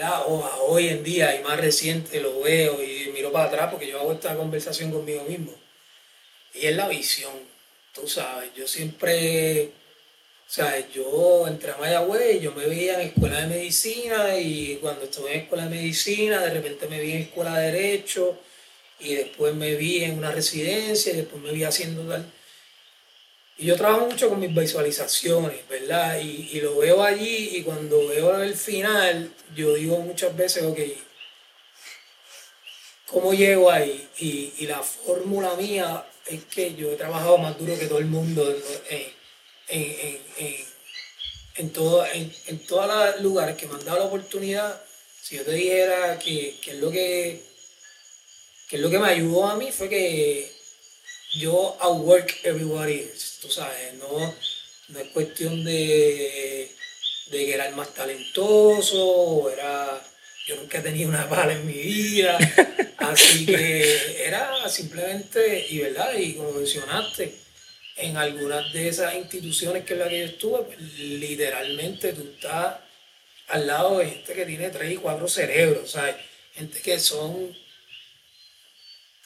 O a hoy en día y más reciente lo veo y miro para atrás porque yo hago esta conversación conmigo mismo. Y es la visión, tú sabes, yo siempre, o sea, yo entré a Mayagüez, yo me veía en escuela de medicina y cuando estuve en escuela de medicina, de repente me vi en escuela de derecho y después me vi en una residencia y después me vi haciendo tal y yo trabajo mucho con mis visualizaciones, ¿verdad? Y, lo veo allí y cuando veo el final, yo digo muchas veces, ok, ¿cómo llego ahí? Y, la fórmula mía es que yo he trabajado más duro que todo el mundo en, en, en, en todos los lugares que me han dado la oportunidad. Si yo te dijera que, que, es lo que, que es lo que me ayudó a mí fue que yo outwork everybody else, tú sabes, no, no es cuestión de, de que era el más talentoso, o era, yo nunca he tenido una bala en mi vida, así que era simplemente, y verdad, y como mencionaste, en algunas de esas instituciones que en las que yo estuve, pues, literalmente tú estás al lado de gente que tiene tres y cuatro cerebros, ¿sabes? Gente que son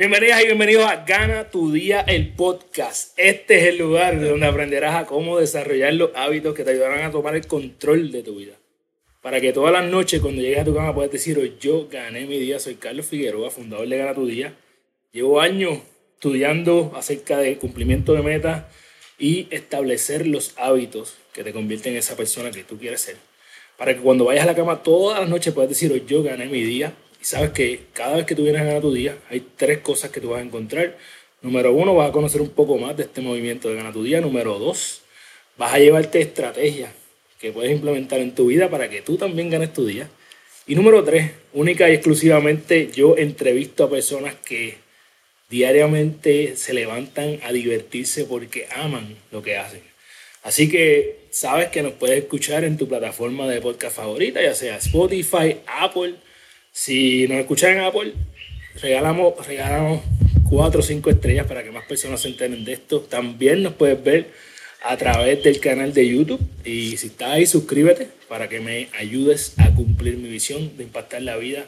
Bienvenidas y bienvenidos a Gana tu Día, el podcast. Este es el lugar donde aprenderás a cómo desarrollar los hábitos que te ayudarán a tomar el control de tu vida. Para que todas las noches cuando llegues a tu cama puedas decir, hoy yo gané mi día. Soy Carlos Figueroa, fundador de Gana tu Día. Llevo años estudiando acerca del cumplimiento de metas y establecer los hábitos que te convierten en esa persona que tú quieres ser. Para que cuando vayas a la cama todas las noches puedas decir, hoy yo gané mi día y sabes que cada vez que tú vienes a ganar tu día, hay tres cosas que tú vas a encontrar. Número uno, vas a conocer un poco más de este movimiento de ganar tu día. Número dos, vas a llevarte estrategias que puedes implementar en tu vida para que tú también ganes tu día. Y número tres, única y exclusivamente yo entrevisto a personas que diariamente se levantan a divertirse porque aman lo que hacen. Así que sabes que nos puedes escuchar en tu plataforma de podcast favorita, ya sea Spotify, Apple si nos escuchan en Apple, regalamos, regalamos 4 o 5 estrellas para que más personas se enteren de esto. También nos puedes ver a través del canal de YouTube. Y si estás ahí, suscríbete para que me ayudes a cumplir mi visión de impactar la vida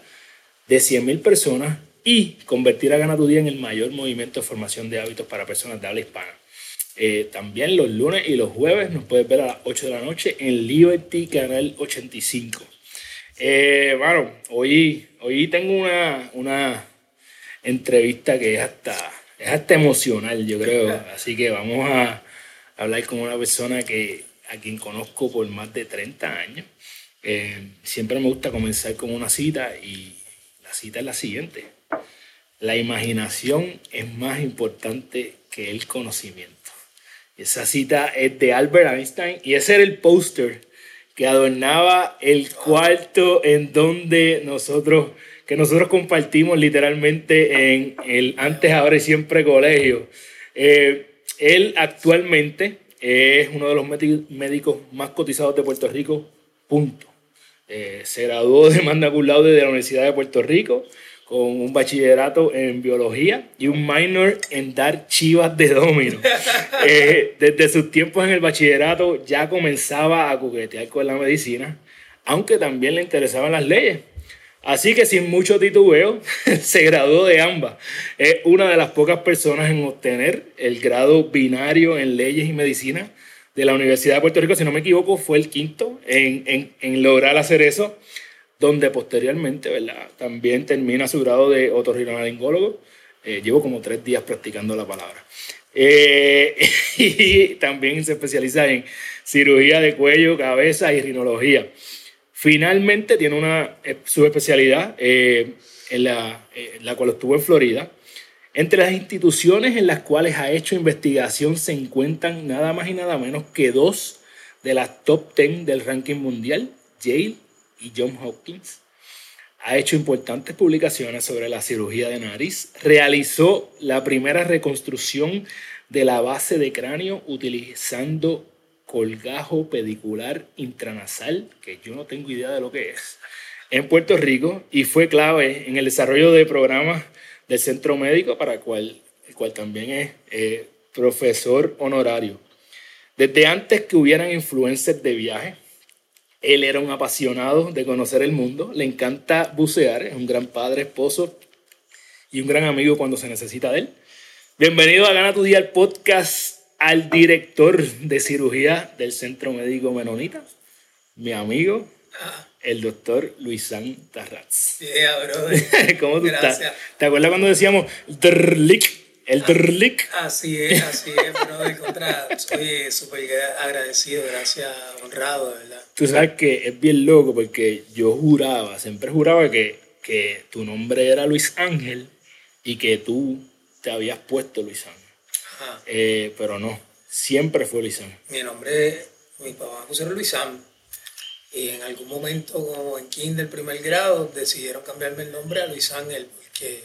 de 100.000 personas y convertir a Gana tu Día en el mayor movimiento de formación de hábitos para personas de habla hispana. Eh, también los lunes y los jueves nos puedes ver a las 8 de la noche en Liberty Canal 85. Eh, bueno, hoy, hoy tengo una, una entrevista que es hasta, es hasta emocional, yo creo. Así que vamos a hablar con una persona que, a quien conozco por más de 30 años. Eh, siempre me gusta comenzar con una cita y la cita es la siguiente. La imaginación es más importante que el conocimiento. Esa cita es de Albert Einstein y ese era el póster que adornaba el cuarto en donde nosotros, que nosotros compartimos literalmente en el antes, ahora y siempre colegio. Eh, él actualmente es uno de los médicos más cotizados de Puerto Rico, punto. Eh, se graduó de manda cum laude de la Universidad de Puerto Rico con un bachillerato en biología y un minor en dar chivas de domino. Eh, desde sus tiempos en el bachillerato ya comenzaba a coquetear con la medicina, aunque también le interesaban las leyes. Así que sin mucho titubeo se graduó de ambas. Es una de las pocas personas en obtener el grado binario en leyes y medicina de la Universidad de Puerto Rico. Si no me equivoco, fue el quinto en, en, en lograr hacer eso donde posteriormente, ¿verdad? También termina su grado de otorrinolaringólogo. Eh, llevo como tres días practicando la palabra. Eh, y también se especializa en cirugía de cuello, cabeza y rinología. Finalmente tiene una eh, subespecialidad en, la, la cual estuvo en Florida. Entre las instituciones en las cuales ha hecho investigación se encuentran nada más y nada menos que dos de las top 10 del ranking mundial, Yale y John Hopkins. ha hecho importantes publicaciones sobre la cirugía de nariz, realizó la primera reconstrucción de la base de cráneo utilizando colgajo pedicular intranasal, que yo no tengo idea de lo que es, en Puerto Rico y fue clave en el desarrollo de programas del centro médico para el cual, también es eh, profesor honorario. Desde antes que hubieran influencers de viaje, él era un apasionado de conocer el mundo, le encanta bucear, es un gran padre, esposo y un gran amigo cuando se necesita de él. Bienvenido a Gana tu Día, el podcast, al director de cirugía del Centro Médico Menonita, mi amigo, el doctor Luisán Tarraz. Yeah, bro. ¿Cómo tú estás? ¿Te acuerdas cuando decíamos el Drlick. Así es, así es, bro. De contra, soy súper agradecido, gracias, honrado, de verdad. Tú sabes que es bien loco porque yo juraba, siempre juraba que, que tu nombre era Luis Ángel y que tú te habías puesto Luis Ángel. Ajá. Eh, pero no, siempre fue Luis Ángel. Mi nombre, mi papá pusieron Luis Ángel. Y en algún momento, como en kinder, primer grado, decidieron cambiarme el nombre a Luis Ángel porque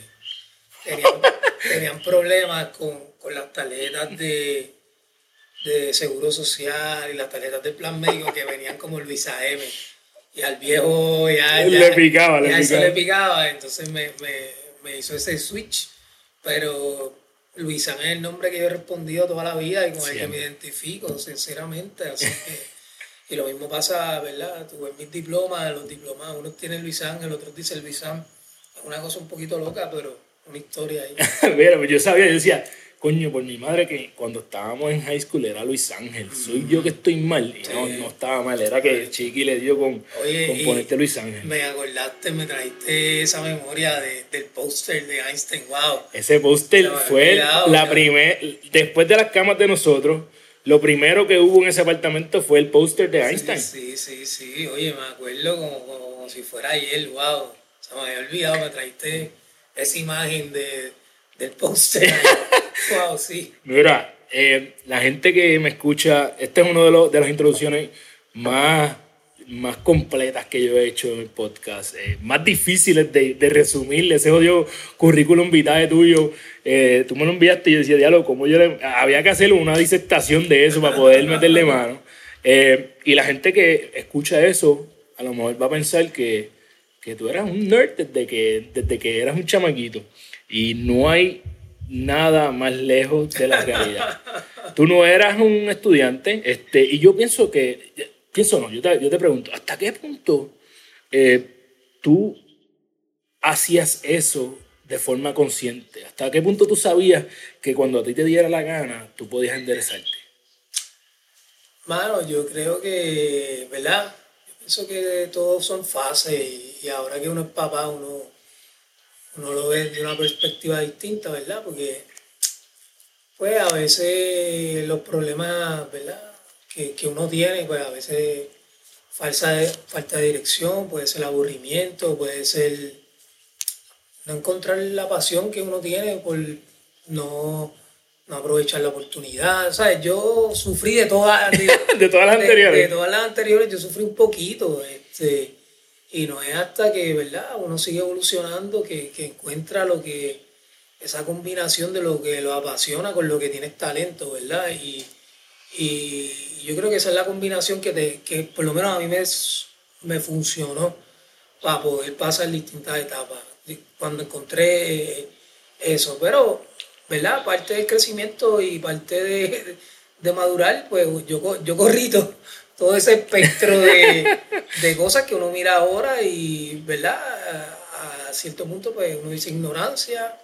tenían, problemas con, con, las tarjetas de, de seguro social y las tarjetas del plan médico que venían como Luisa M. Y al viejo ya, le picaba, le picaba. le picaba, entonces me, me, me, hizo ese switch. Pero Luisa es el nombre que yo he respondido toda la vida y con el que me identifico, sinceramente. Así que, y lo mismo pasa, ¿verdad? Tuve mis diplomas, los diplomas, unos tienen Luis Ángel, otros dicen Luis Es una cosa un poquito loca, pero una historia ahí. Mira, pues yo sabía, yo decía, coño, por mi madre que cuando estábamos en high school era Luis Ángel, soy yo que estoy mal. Y no, no estaba mal, era que Chiqui le dio con, con ponerte Luis Ángel. Me acordaste, me trajiste esa memoria de, del póster de Einstein, wow. Ese póster fue la primera, después de las camas de nosotros, lo primero que hubo en ese apartamento fue el póster de Einstein. Sí, sí, sí, oye, me acuerdo como, como, si fuera ayer, wow. Se me había olvidado, me trajiste esa imagen de, del póster. wow, sí. Mira, eh, la gente que me escucha, esta es una de, de las introducciones más, más completas que yo he hecho en el podcast, eh, más difíciles de, de resumir. Ese odio currículum vitae tuyo, eh, tú me lo enviaste y yo decía, diálogo, como yo había que hacer una disertación de eso para poder meterle mano. y la gente que escucha eso, a lo mejor va a pensar que que tú eras un nerd desde que, desde que eras un chamaquito. Y no hay nada más lejos de la realidad. tú no eras un estudiante, este, y yo pienso que, pienso no, yo te, yo te pregunto, ¿hasta qué punto eh, tú hacías eso de forma consciente? ¿Hasta qué punto tú sabías que cuando a ti te diera la gana, tú podías enderezarte? Mano, yo creo que, ¿verdad? pienso que todos son fases y, ahora que uno es papá, uno, uno lo ve de una perspectiva distinta, ¿verdad? Porque pues a veces los problemas, ¿verdad? Que, que uno tiene, pues a veces falsa de, falta de dirección, puede ser aburrimiento, puede ser no encontrar la pasión que uno tiene por no no aprovechar la oportunidad. ¿sabes? Yo sufrí de todas, de, todas las anteriores. De, todas las anteriores, yo sufrí un poquito. Este, y no es hasta que, ¿verdad? Uno sigue evolucionando que, que, encuentra lo que, esa combinación de lo que lo apasiona con lo que tienes talento, ¿verdad? Y, y yo creo que esa es la combinación que, te, que por lo menos a mí me, me funcionó para poder pasar distintas etapas. Cuando encontré eso, pero ¿verdad? Parte del crecimiento y parte de, de madurar, pues yo, yo corrí todo, ese espectro de, de, cosas que uno mira ahora y, ¿verdad? A, cierto punto, pues uno dice ignorancia.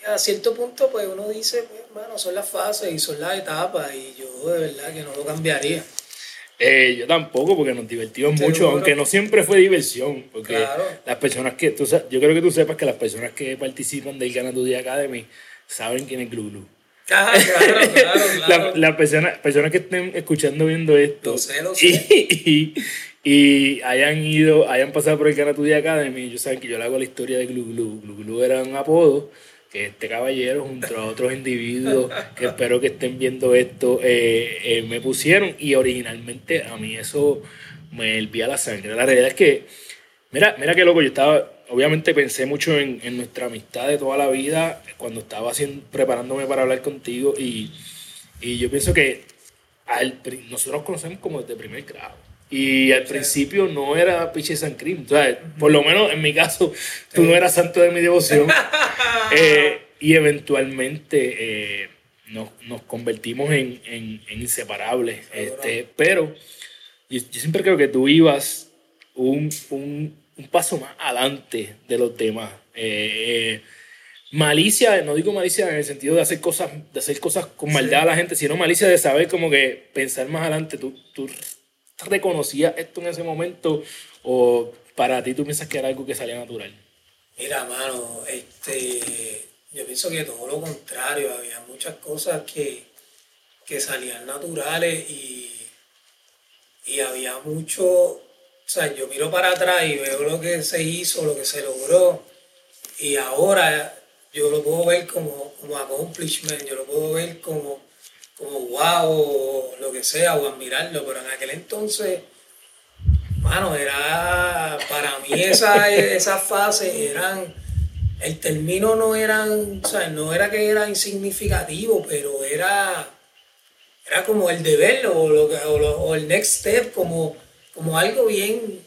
Y a cierto punto, pues uno dice, pues, bueno, son las fases y son las etapas y yo de verdad que no lo cambiaría. Eh, yo tampoco, porque nos divertimos mucho, aunque no siempre fue diversión. Porque las personas que, tú, yo creo que tú sepas que las personas que participan del Gana Tu Día Academy saben quién es Glu claro, claro, claro. Las personas, personas que estén escuchando, viendo esto. Lo sé, lo sé. Y, y, hayan ido, hayan pasado por el Gana Tu Día Academy, ellos saben que yo le hago la historia de Glu Glu. Glu era un apodo que este caballero junto a otros individuos que espero que estén viendo esto eh, eh, me pusieron y originalmente a mí eso me hervía la sangre. La realidad es que Mira, mira qué loco, yo estaba, obviamente pensé mucho en, en nuestra amistad de toda la vida cuando estaba haciendo, preparándome para hablar contigo y, y yo pienso que al, nosotros conocemos como desde primer grado. Y al principio no era Piche San por lo menos en mi caso, tú no eras santo de mi devoción. Eh, y eventualmente eh, nos, nos, convertimos en, en, en inseparables. Este, pero yo, yo, siempre creo que tú ibas un, un, un paso más adelante de los demás. Eh, malicia, no digo malicia en el sentido de hacer cosas, de hacer cosas con maldad sí. a la gente, sino malicia de saber como que pensar más adelante. Tú, tú reconocías esto en ese momento o para ti tú piensas que era algo que salía natural? Mira, mano, este, yo pienso que todo lo contrario, había muchas cosas que, que salían naturales y, y había mucho, sea, yo miro para atrás y veo lo que se hizo, lo que se logró. Y ahora yo lo puedo ver como, como accomplishment, yo lo puedo ver como como wow o lo que sea, o admirarlo, pero en aquel entonces, mano, era, para mí esa, esa fase eran, el término no eran, o sea, no era que era insignificativo, pero era, era como el deber o, o, lo, o el next step, como, como algo bien,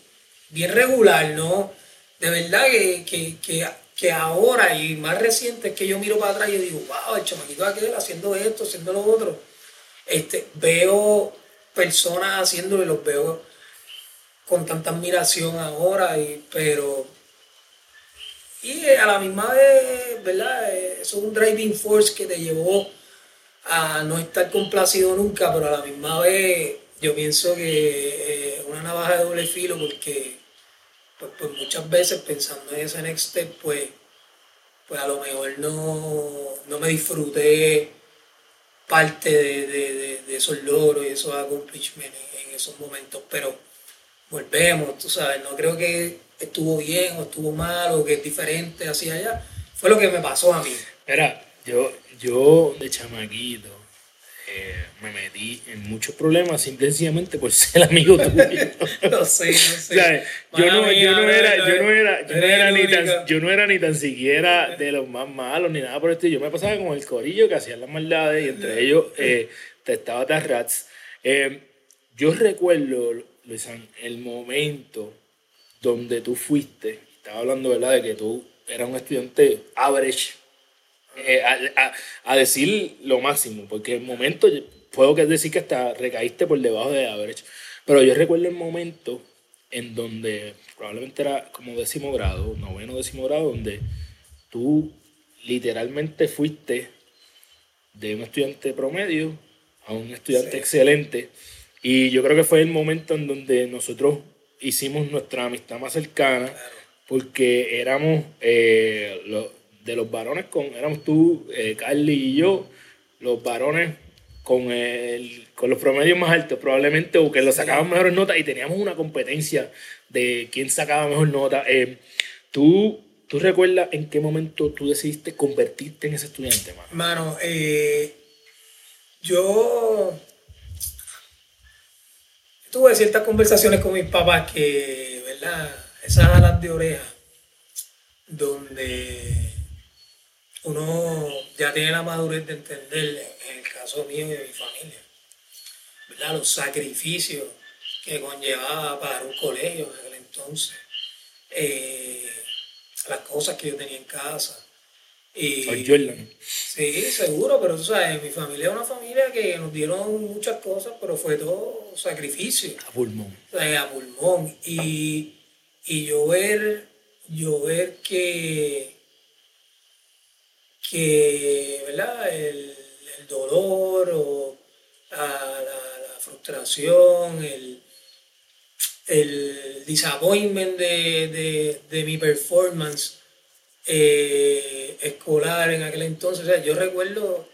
bien regular, ¿no? De verdad que, que, que que ahora y más reciente es que yo miro para atrás y digo, wow, el chamaquito aquel haciendo esto, haciendo lo otro. Este, veo personas haciéndolo y los veo con tanta admiración ahora, y, pero... Y a la misma vez, ¿verdad? Es un driving force que te llevó a no estar complacido nunca, pero a la misma vez yo pienso que es una navaja de doble filo porque pues, pues, muchas veces pensando en ese next step, pues, pues a lo mejor no, no me disfruté parte de, de, de, esos logros y esos accomplishments en, esos momentos, pero volvemos, tú sabes, no creo que estuvo bien o estuvo mal o que es diferente hacia allá, fue lo que me pasó a mí. Mira, yo, yo de chamaquito, eh, me metí en muchos problemas simplemente por ser amigo tuyo. no sé, no sé. Yo, no, yo, no era, yo no era, yo no era, ni tan, yo no era ni tan siquiera de los más malos ni nada por el estilo. Yo me pasaba con el corillo que hacían las maldades y entre ellos eh, estaba Tarrats. Eh, yo recuerdo, Luisan, el momento donde tú fuiste, estaba hablando, ¿verdad?, de que tú eras un estudiante average eh, a, a, a, decir lo máximo, porque el momento puedo decir que hasta recaíste por debajo de average, pero yo recuerdo el momento en donde probablemente era como décimo grado, noveno décimo grado, donde tú literalmente fuiste de un estudiante promedio a un estudiante sí. excelente. Y yo creo que fue el momento en donde nosotros hicimos nuestra amistad más cercana, porque éramos eh, los de los varones con, éramos tú, eh, Carly y yo, los varones con, el, con los promedios más altos probablemente, o que los sacaban mejores notas y teníamos una competencia de quién sacaba mejor nota. Eh, ¿tú, ¿Tú recuerdas en qué momento tú decidiste convertirte en ese estudiante, mano? Mano, eh, yo tuve ciertas conversaciones con mis papás que, ¿verdad? Esas alas de oreja, donde uno ya tiene la madurez de entender, en el caso mío y de mi familia, ¿verdad? los sacrificios que conllevaba pagar un colegio en aquel entonces, eh, las cosas que yo tenía en casa. Y, Jordan. Sí, seguro, pero tú sabes, mi familia es una familia que nos dieron muchas cosas, pero fue todo sacrificio. A pulmón. O sea, a pulmón. Y, y yo ver, yo ver que que ¿verdad? El, el dolor o la, la, la frustración, el, el disappointment de, de, de mi performance eh, escolar en aquel entonces. O sea, yo recuerdo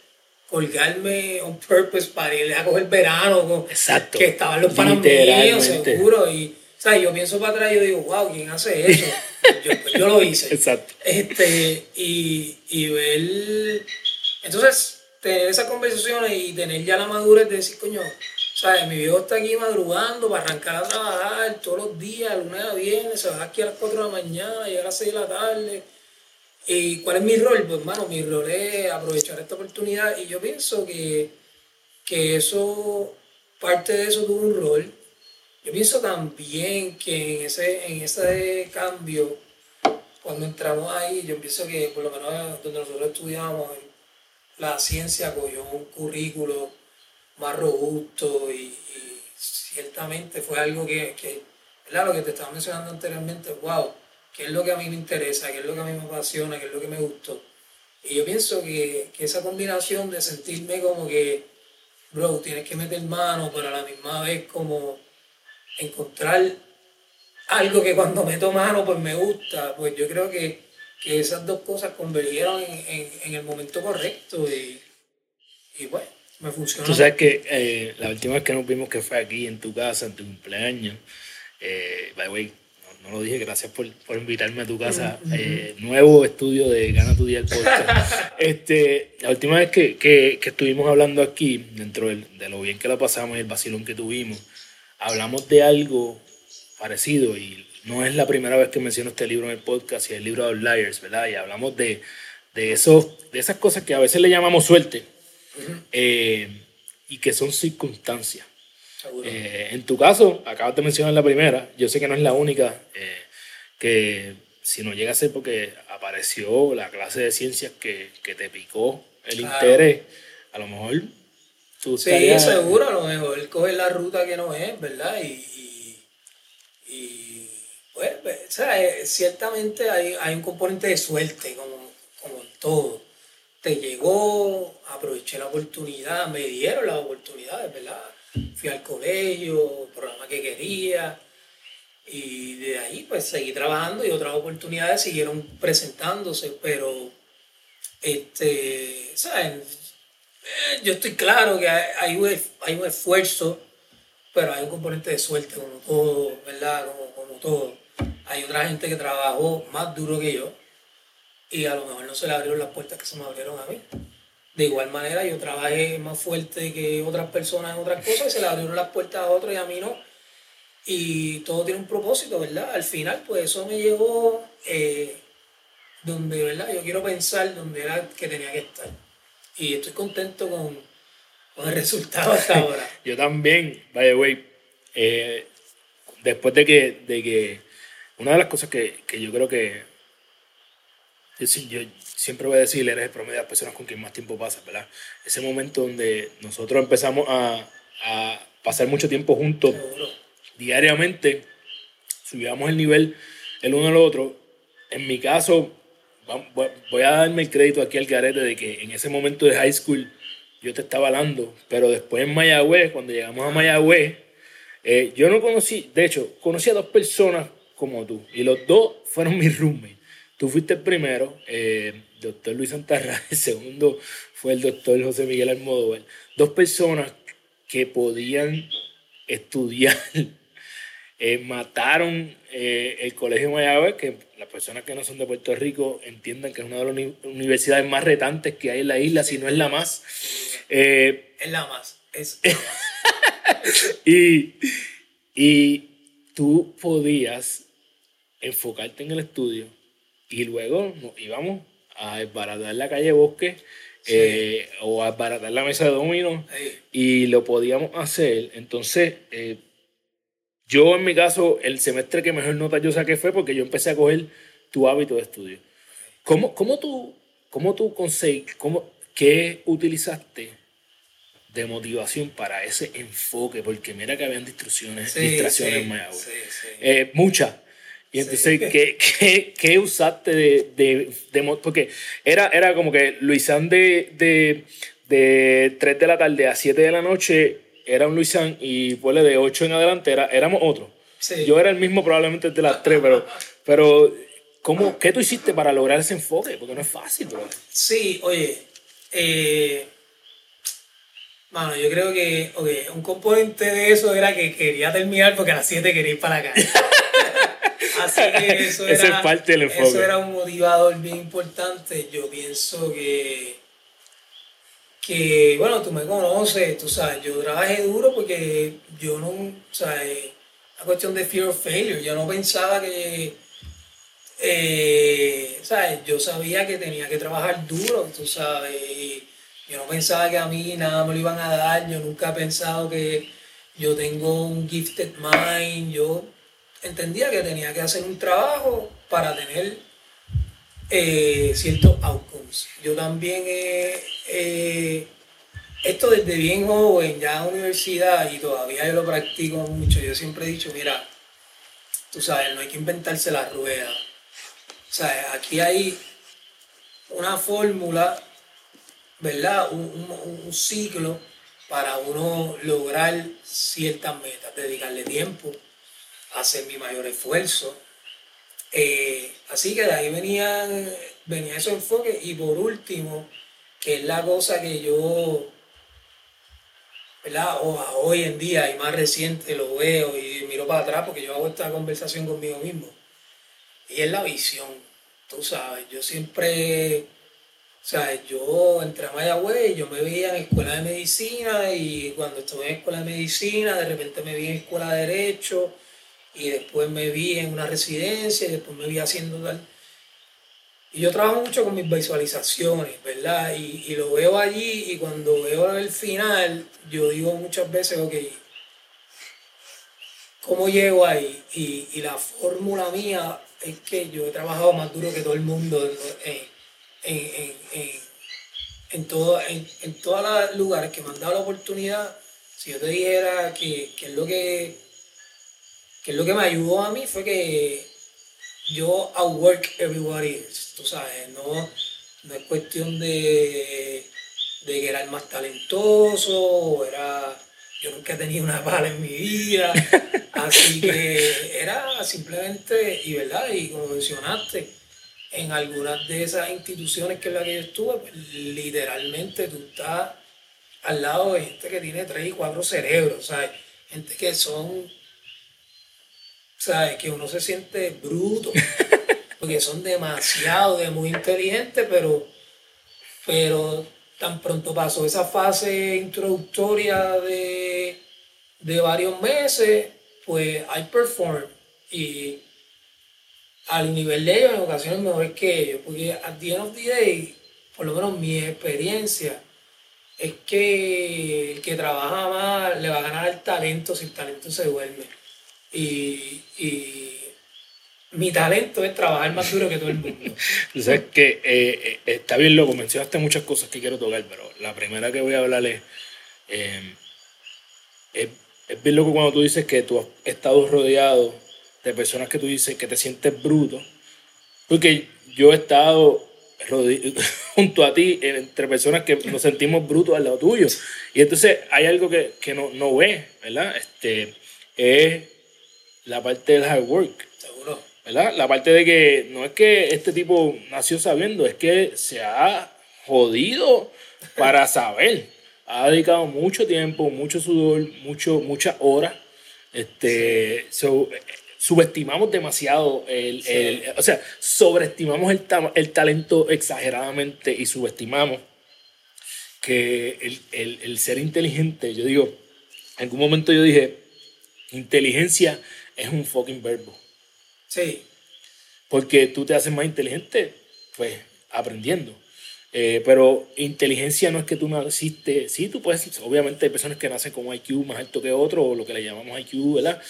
colgarme on purpose para ir a coger verano, con, Exacto. que estaban los panos míos, seguro. Y, o sea, yo pienso para atrás y yo digo, wow, ¿quién hace eso? yo, pues yo lo hice. Exacto. Este, y, y ver, entonces, tener esa conversación y tener ya la madurez de decir, coño, sea, mi viejo está aquí madrugando para arrancar a trabajar todos los días, lunes a viernes, se va aquí a las 4 de la mañana, llega a las 6 de la tarde. ¿Y cuál es mi rol? Pues, hermano, mi rol es aprovechar esta oportunidad y yo pienso que, que eso, parte de eso tuvo un rol. Yo pienso también que en ese, en ese cambio, cuando entramos ahí, yo pienso que por lo menos donde nosotros estudiamos, la ciencia cogió un currículo más robusto y, ciertamente fue algo que, que, Lo que te estaba mencionando anteriormente, wow, qué es lo que a mí me interesa, qué es lo que a mí me apasiona, qué es lo que me gustó. Y yo pienso que, que esa combinación de sentirme como que, bro, tienes que meter mano, pero a la misma vez como encontrar algo que cuando meto mano pues me gusta, pues yo creo que, que esas dos cosas convergieron en, en, en el momento correcto y, y pues me funcionó. Tú sabes que eh, la última vez que nos vimos que fue aquí en tu casa, en tu cumpleaños, eh, by the way, no, lo dije, gracias por, por invitarme a tu casa. Eh, nuevo estudio de Gana tu Día el podcast. este, la última vez que, que, que estuvimos hablando aquí, dentro del, de lo bien que la pasamos y el vacilón que tuvimos, hablamos de algo parecido y no es la primera vez que menciono este libro en el podcast y el libro de Outliers, ¿verdad? Y hablamos de, de, esos, de esas cosas que a veces le llamamos suerte eh, y que son circunstancias. Eh, en tu caso, acabas de mencionar la primera, yo sé que no es la única, eh, que si no llega a ser porque apareció la clase de ciencias que, que te picó el interés, a lo mejor tú Sí, seguro, a lo mejor coger la ruta que no es, ¿verdad? Y, y, pues, ciertamente hay, hay, un componente de suerte, como, como en todo. Te llegó, aproveché la oportunidad, me dieron las oportunidades, ¿verdad? fui al colegio, programa que quería. Y de ahí pues seguí trabajando y otras oportunidades siguieron presentándose, pero este, ¿saben? Eh, yo estoy claro que hay, un, hay un esfuerzo, pero hay un componente de suerte, como todo, ¿verdad? Como, como todo. Hay otra gente que trabajó más duro que yo y a lo mejor no se le abrieron las puertas que se me abrieron a mí. De igual manera, yo trabajé más fuerte que otras personas en otras cosas y se le abrieron las puertas a otros y a mí no. Y todo tiene un propósito, ¿verdad? Al final, pues eso me llevó eh, donde, ¿verdad? Yo quiero pensar donde era que tenía que estar. Y estoy contento con, el resultado hasta ahora. yo también, by the way, eh, después de que, de que, una de las cosas que, que yo creo que yo, yo, siempre voy a decir, eres el promedio de las personas con quien más tiempo pasas, ¿verdad? Ese momento donde nosotros empezamos a, a pasar mucho tiempo juntos diariamente, subíamos el nivel el uno al otro. En mi caso, voy a darme el crédito aquí al carete de que en ese momento de high school yo te estaba hablando, pero después en Mayagüez, cuando llegamos a Mayagüez, eh, yo no conocí, de hecho, conocí a dos personas como tú, y los dos fueron mis roommates. Tú fuiste el primero, eh, doctor Luis Santarra, el segundo fue el doctor José Miguel Almodóvar. Dos personas que podían estudiar, eh, mataron eh, el Colegio Mayagüez, que las personas que no son de Puerto Rico entiendan que es una de las universidades más retantes que hay en la isla, si no es la más. es la más, es la más. y, y tú podías enfocarte en el estudio y luego nos íbamos a desbaratar la calle Bosque eh, o a desbaratar la mesa de domino y lo podíamos hacer. Entonces, eh, yo en mi caso, el semestre que mejor nota yo saqué fue porque yo empecé a coger tu hábito de estudio. ¿Cómo, cómo tú, cómo tú cómo, qué utilizaste de motivación para ese enfoque? Porque mira que habían distracciones, distracciones en eh, muchas. Y entonces, ¿qué, qué, qué, usaste de, de, de, Porque era, era como que Luisán de, de, de 3 de la tarde a 7 de la noche era un Luisán y pues de 8 en adelante era, éramos otros. Yo era el mismo probablemente de las 3, pero, pero ¿cómo, ¿qué tú hiciste para lograr ese enfoque? Porque no es fácil, bro. Sí, oye, eh, Mano, yo creo que okay, un componente de eso era que quería terminar porque a las 7 quería ir para la calle. Así que eso era, parte del eso era un motivador bien importante. Yo pienso que que, bueno, tú me conoces, tú sabes, yo trabajé duro porque yo no, o sea, la cuestión de fear of failure, yo no pensaba que, eh, ¿sabes? Yo sabía que tenía que trabajar duro, tú sabes, yo no pensaba que a mí nada me lo iban a dar, yo nunca he pensado que yo tengo un gifted mind, yo entendía que tenía que hacer un trabajo para tener eh, ciertos outcomes. Yo también esto desde bien joven, ya en universidad, y todavía yo lo practico mucho, yo siempre he dicho, mira, tú sabes, no hay que inventarse la rueda. O sea, aquí hay una fórmula, ¿verdad? Un, un ciclo para uno lograr ciertas metas, dedicarle tiempo, hacer mi mayor esfuerzo. Eh, así que de ahí venían, venía ese enfoque y por último, que es la cosa que yo, ¿verdad? hoy en día y más reciente lo veo y miro para atrás porque yo hago esta conversación conmigo mismo. Y es la visión, tú sabes, yo siempre, o sea, yo entré a Mayagüez, yo me veía en escuela de medicina y cuando estuve en escuela de medicina, de repente me vi en escuela de derecho y después me vi en una residencia y después me vi haciendo tal. Y yo trabajo mucho con mis visualizaciones, ¿verdad? Y, lo veo allí y cuando veo el final, yo digo muchas veces, ok, ¿cómo llego ahí? Y, la fórmula mía es que yo he trabajado más duro que todo el mundo en, en, en, en, todo, en, todos los lugares que me han dado la oportunidad. Si yo te dijera que, que es lo que que lo que me ayudó a mí fue que yo outwork everybody else, tú sabes, no, no es cuestión de, de que era el más talentoso, o era, yo nunca he tenido una bala en mi vida, así que era simplemente, y verdad, y como mencionaste, en algunas de esas instituciones que en las que yo estuve, pues, literalmente tú estás al lado de gente que tiene tres y cuatro cerebros, ¿sabes? Gente que son ¿sabes? Que uno se siente bruto, porque son demasiado, de muy inteligentes, pero, pero tan pronto pasó esa fase introductoria de, varios meses, pues hay perform y al nivel de ellos en ocasiones mejor que ellos, porque at the end of the day, por lo menos mi experiencia, es que el que trabaja más le va a ganar el talento si el talento se duerme. Y, mi talento es trabajar más duro que todo el mundo. Tú sabes que eh, eh, está bien loco, mencionaste muchas cosas que quiero tocar, pero la primera que voy a hablar es, eh, es, es, bien loco cuando tú dices que tú has estado rodeado de personas que tú dices que te sientes bruto, porque yo he estado junto a ti entre personas que nos sentimos brutos al lado tuyo. Y entonces hay algo que, que no, no ves, ¿verdad? Este, es la parte del hard work. Seguro. ¿Verdad? La parte de que no es que este tipo nació sabiendo, es que se ha jodido para saber. Ha dedicado mucho tiempo, mucho sudor, mucho, muchas horas. Este, subestimamos demasiado el, o sea, sobreestimamos el, el, talento exageradamente y subestimamos que el, el ser inteligente, yo digo, en algún momento yo dije, inteligencia es un fucking verbo. Sí. Porque tú te haces más inteligente, pues, aprendiendo. Eh, pero inteligencia no es que tú naciste, sí, tú puedes, obviamente hay personas que nacen con un IQ más alto que otro, o lo que le llamamos IQ, ¿verdad?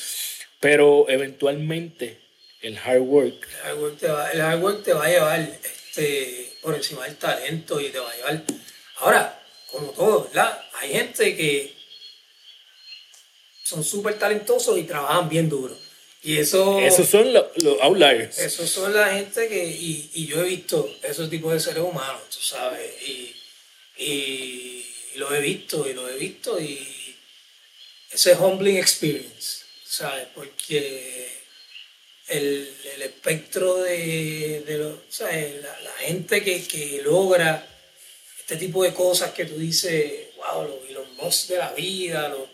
Pero eventualmente el hard work. El hard work te va, el hard work te va a llevar este, por encima del talento y te va a llevar. Ahora, como todo, ¿verdad? Hay gente que son súper talentosos y trabajan bien duro. Y eso... Esos son los, outliers. Esos son la gente que... Y, yo he visto esos tipos de seres humanos, tú sabes. Y, y, lo he visto y lo he visto y ese humbling experience, ¿sabes? Porque el, el espectro de, de lo, ¿sabes? La, la, gente que, que, logra este tipo de cosas que tú dices, wow, los, los boss de la vida, los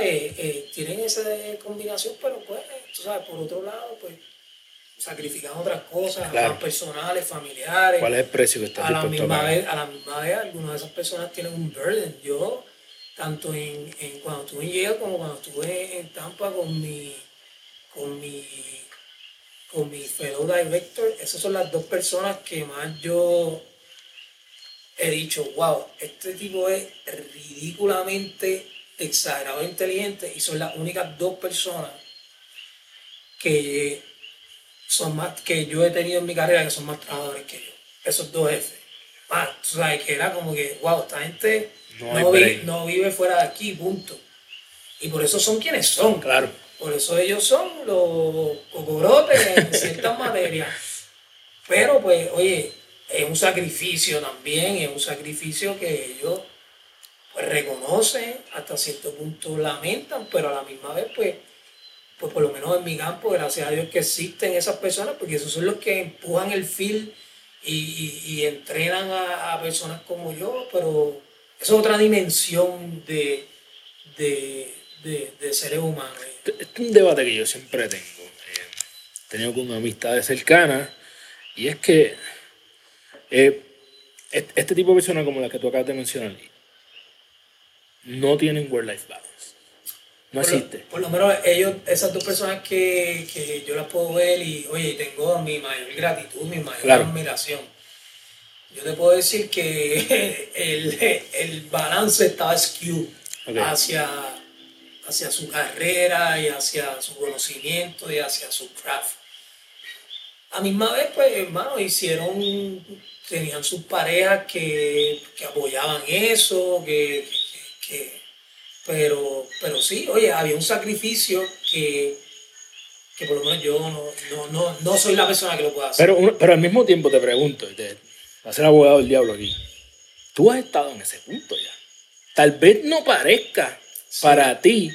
eh, tienen esa combinación, pero pues, tú sabes, por otro lado, pues sacrificando otras cosas, Claro. más personales, familiares. ¿Cuál es el precio que estás a la a misma pagar? vez, a la misma vez, algunas de esas personas tienen un burden. Yo, tanto en, en cuando estuve en Yale como cuando estuve en Tampa con mi, con mi, con mi fellow director, esas son las dos personas que más yo he dicho, wow, este tipo es ridículamente exagerado e inteligente y son las únicas dos personas que son más que yo he tenido en mi carrera que son más trabajadores que yo. Esos dos jefes. Ah, tú sabes que era como que, wow, esta gente No no, hay vi- break. no vive fuera de aquí, punto. Y por eso son quienes son. Claro. Por eso ellos son los cocorotes en ciertas materias. Pero pues, oye, es un sacrificio también, es un sacrificio que ellos pues reconocen, hasta cierto punto lamentan, pero a la misma vez pues, pues por lo menos en mi campo, gracias a Dios que existen esas personas, porque esos son los que empujan el field y, entrenan a, personas como yo, pero es otra dimensión de, de, de, de seres humanos. Este es un debate que yo siempre tengo. eh, he tenido con amistades cercanas. Y es que eh, est- este tipo de personas como la que tú acabas de mencionar no tienen work-life balance. No por lo- existe. Por lo menos ellos, esas dos personas que, que yo las puedo ver y, oye, tengo mi mayor gratitud, mi mayor Claro. admiración. Yo te puedo decir que el, el balance estaba skew Ok. hacia, hacia su carrera y hacia su conocimiento y hacia su craft. A misma vez, pues, hermano, hicieron, tenían sus parejas que, que apoyaban eso, que, que- que- pero, pero sí, oye, había un sacrificio que, que por lo menos yo no, no, no, no soy la persona que lo pueda hacer. Pero, pero al mismo tiempo te pregunto, y te, va a ser abogado del diablo aquí. Tú has estado en ese punto ya. Tal vez no parezca para ti,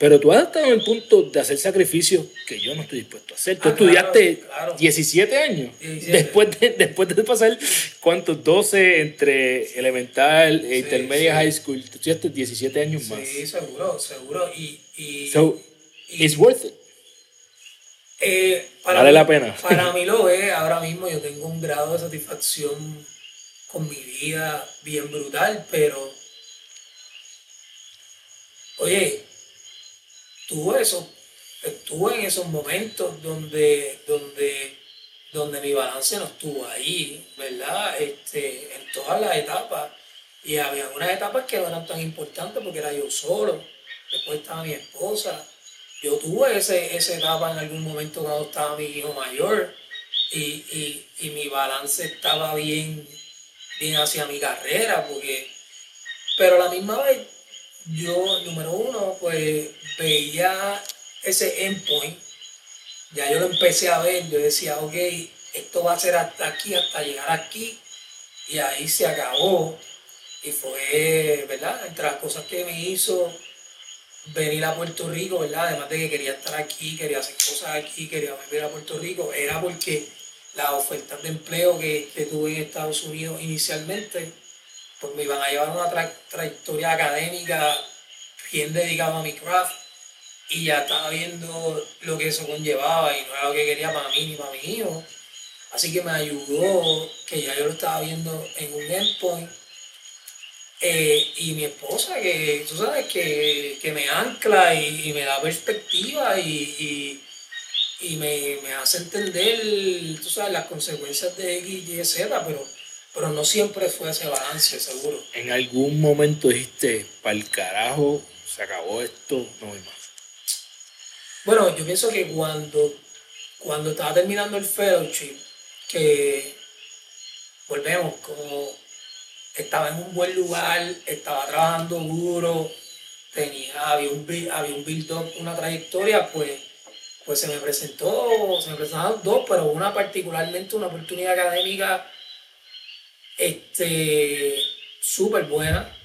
pero tú has estado en el punto de hacer sacrificios que yo no estoy dispuesto a hacer. Tú Ah, estudiaste claro. 17 años. 17. Después, de, después de pasar, ¿cuántos? 12 entre elemental e intermedia sí. high school. Tú estudiaste 17 años más. Sí, seguro, seguro. Y, y, So, y- it's worth it. Eh, Vale mí- la pena. Para mí lo es. Ahora mismo yo tengo un grado de satisfacción con mi vida bien brutal, pero oye, tuve eso, estuve en esos momentos donde, donde, donde mi balance no estuvo ahí, ¿verdad? Este, en todas las etapas. Y había unas etapas que no eran tan importantes porque era yo solo. Después estaba mi esposa. Yo tuve ese, esa etapa en algún momento cuando estaba mi hijo mayor y, y, y mi balance estaba bien, bien hacia mi carrera, porque, pero a la misma vez, yo, número uno, pues veía ese endpoint, ya yo lo empecé a ver, yo decía, ok, esto va a ser hasta aquí, hasta llegar aquí, y ahí se acabó, y fue, ¿verdad? Entre las cosas que me hizo venir a Puerto Rico, ¿verdad? Además de que quería estar aquí, quería hacer cosas aquí, quería volver a Puerto Rico, era porque las ofertas de empleo que, que tuve en Estados Unidos inicialmente, pues me iban a llevar una tra- trayectoria académica bien dedicada a mi craft y ya estaba viendo lo que eso conllevaba y no era lo que quería para mí ni para mi hijo. Así que me ayudó, que ya yo lo estaba viendo en un endpoint. Eh, y mi esposa, que tú sabes, que, que me ancla y, me da perspectiva y, y, y me, me hace entender, tú sabes, las consecuencias de X, Y, Z, pero, pero no siempre fue ese balance, seguro. En algún momento dijiste, para el carajo, se acabó esto, no voy más. Bueno, yo pienso que cuando, cuando estaba terminando el fellowship, que volvemos, como estaba en un buen lugar, estaba trabajando duro, tenía, había un, había un build-up, una trayectoria, pues, pues se me presentó, se me presentaron dos, pero una particularmente una oportunidad académica este, súper buena.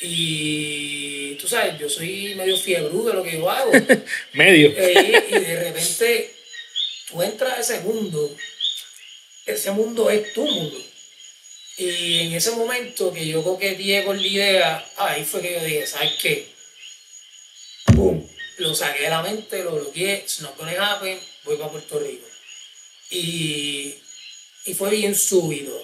Y tú sabes, yo soy medio fiebrudo de lo que yo hago. Medio. Eh, y de repente tú entras a ese mundo, ese mundo es tu mundo. Y en ese momento que yo coqueteé con la idea, ahí fue que yo dije, ¿sabes qué? ¡Pum! Lo saqué de la mente, lo bloqueé, it's not gonna happen, voy para Puerto Rico. Y, y fue bien súbito.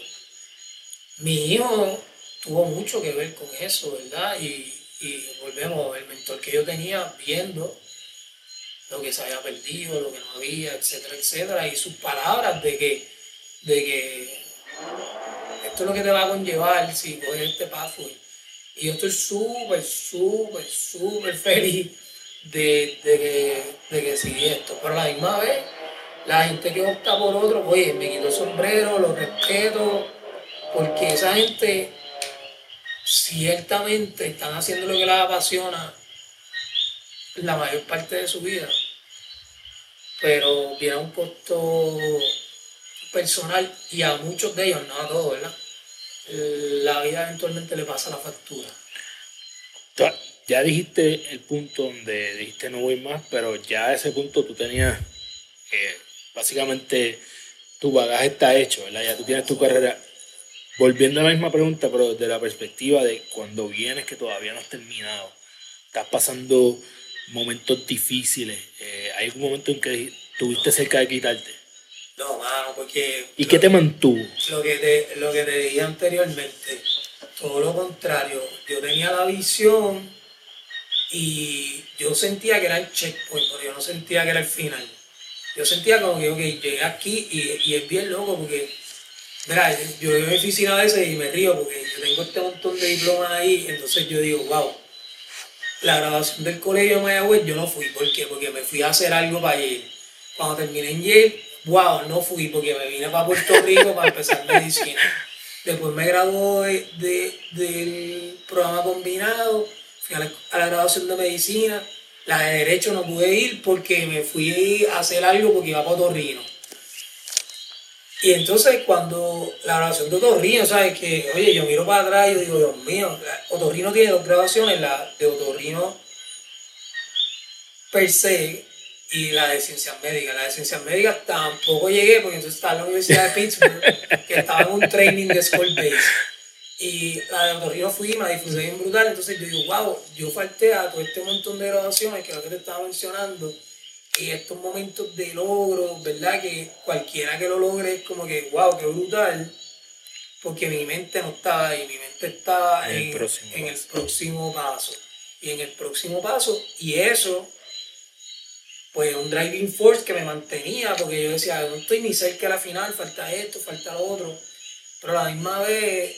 Mi hijo tuvo mucho que ver con eso, ¿verdad? Y, volvemos, el mentor que yo tenía viendo lo que se había perdido, lo que no había, etcétera, etcétera, y sus palabras de que, de que esto es lo que te va a conllevar si coges este paso. Y yo estoy súper, súper, súper feliz de, de, que, de que sigue esto. Pero a la misma vez, la gente que opta por otro, oye, me quito el sombrero, lo respeto, porque esa gente ciertamente están haciendo lo que les apasiona la mayor parte de su vida, pero viene a un costo personal y a muchos de ellos, no a todos, ¿verdad? La vida eventualmente le pasa la factura. Ya dijiste el punto donde dijiste no voy más, pero ya a ese punto tú tenías, eh, básicamente, tu bagaje está hecho, ¿verdad? Ya tú tienes tu carrera. Volviendo a la misma pregunta, pero desde la perspectiva de cuando vienes que todavía no has terminado, estás pasando momentos difíciles, eh, ¿hay algún momento en que tuviste cerca de quitarte? No, mano, porque... ¿Y qué te mantuvo? Lo que te, lo que te dije anteriormente, todo lo contrario, yo tenía la visión y yo sentía que era el checkpoint, pero yo no sentía que era el final. Yo sentía como que, ok, llegué aquí y, y es bien loco porque, mira, yo veo mi oficina a veces y me río porque yo tengo este montón de diplomas ahí, entonces yo digo, wow, la graduación del colegio de Mayagüez yo no fui, ¿por qué? Porque me fui a hacer algo para Yale. Cuando terminé en Yale, wow, no fui porque me vine para Puerto Rico para empezar medicina. Después me gradué de, del programa combinado, fui a la, graduación de medicina. La de derecho no pude ir porque me fui a hacer algo porque iba para Otorrino. Y entonces cuando la grabación de Otorrino, ¿sabes? Que, oye, yo miro para atrás y digo, Dios mío, Otorrino tiene dos grabaciones, la de Otorrino per se y la de ciencias médicas. La de ciencias médicas tampoco llegué porque entonces estaba en la Universidad de Pittsburgh, que estaba en un training de school base. Y la de Otorrino fui, me la disfruté bien brutal. Entonces yo digo, wow, yo falté a todo este montón de grabaciones que que te estaba mencionando y estos momentos de logro, ¿verdad? Que cualquiera que lo logre es como que, wow, qué brutal, porque mi mente no estaba ahí, mi mente estaba en, el, próximo paso. Y en el próximo paso, y eso, pues un driving force que me mantenía, porque yo decía, no estoy ni cerca de la final, falta esto, falta lo otro, pero a la misma vez,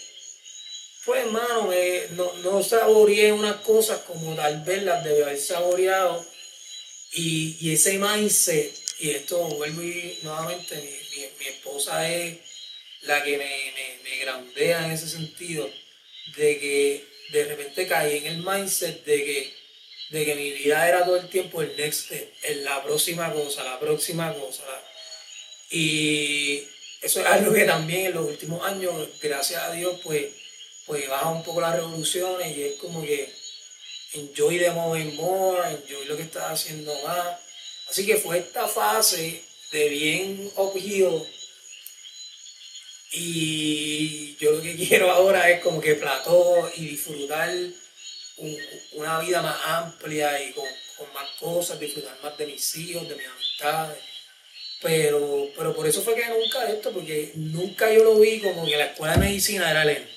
pues hermano, no, no saboreé unas cosas como tal vez las debe haber saboreado y, ese mindset, y esto vuelvo y nuevamente, mi, mi, esposa es la que me, me, me grandea en ese sentido, de que de repente caí en el mindset de que, de que mi vida era todo el tiempo el next step, la próxima cosa, la próxima cosa. Y eso es algo que también en los últimos años, gracias a Dios, pues, pues baja un poco las revoluciones y es como que enjoy the moment more, enjoy lo que estás haciendo más. Así que fue esta fase de bien uphill y yo lo que quiero ahora es como que plató y disfrutar una vida más amplia y con, más cosas, disfrutar más de mis hijos, de mis amistades. Pero, pero por eso fue que nunca esto, porque nunca yo lo vi como que la escuela de medicina era lento.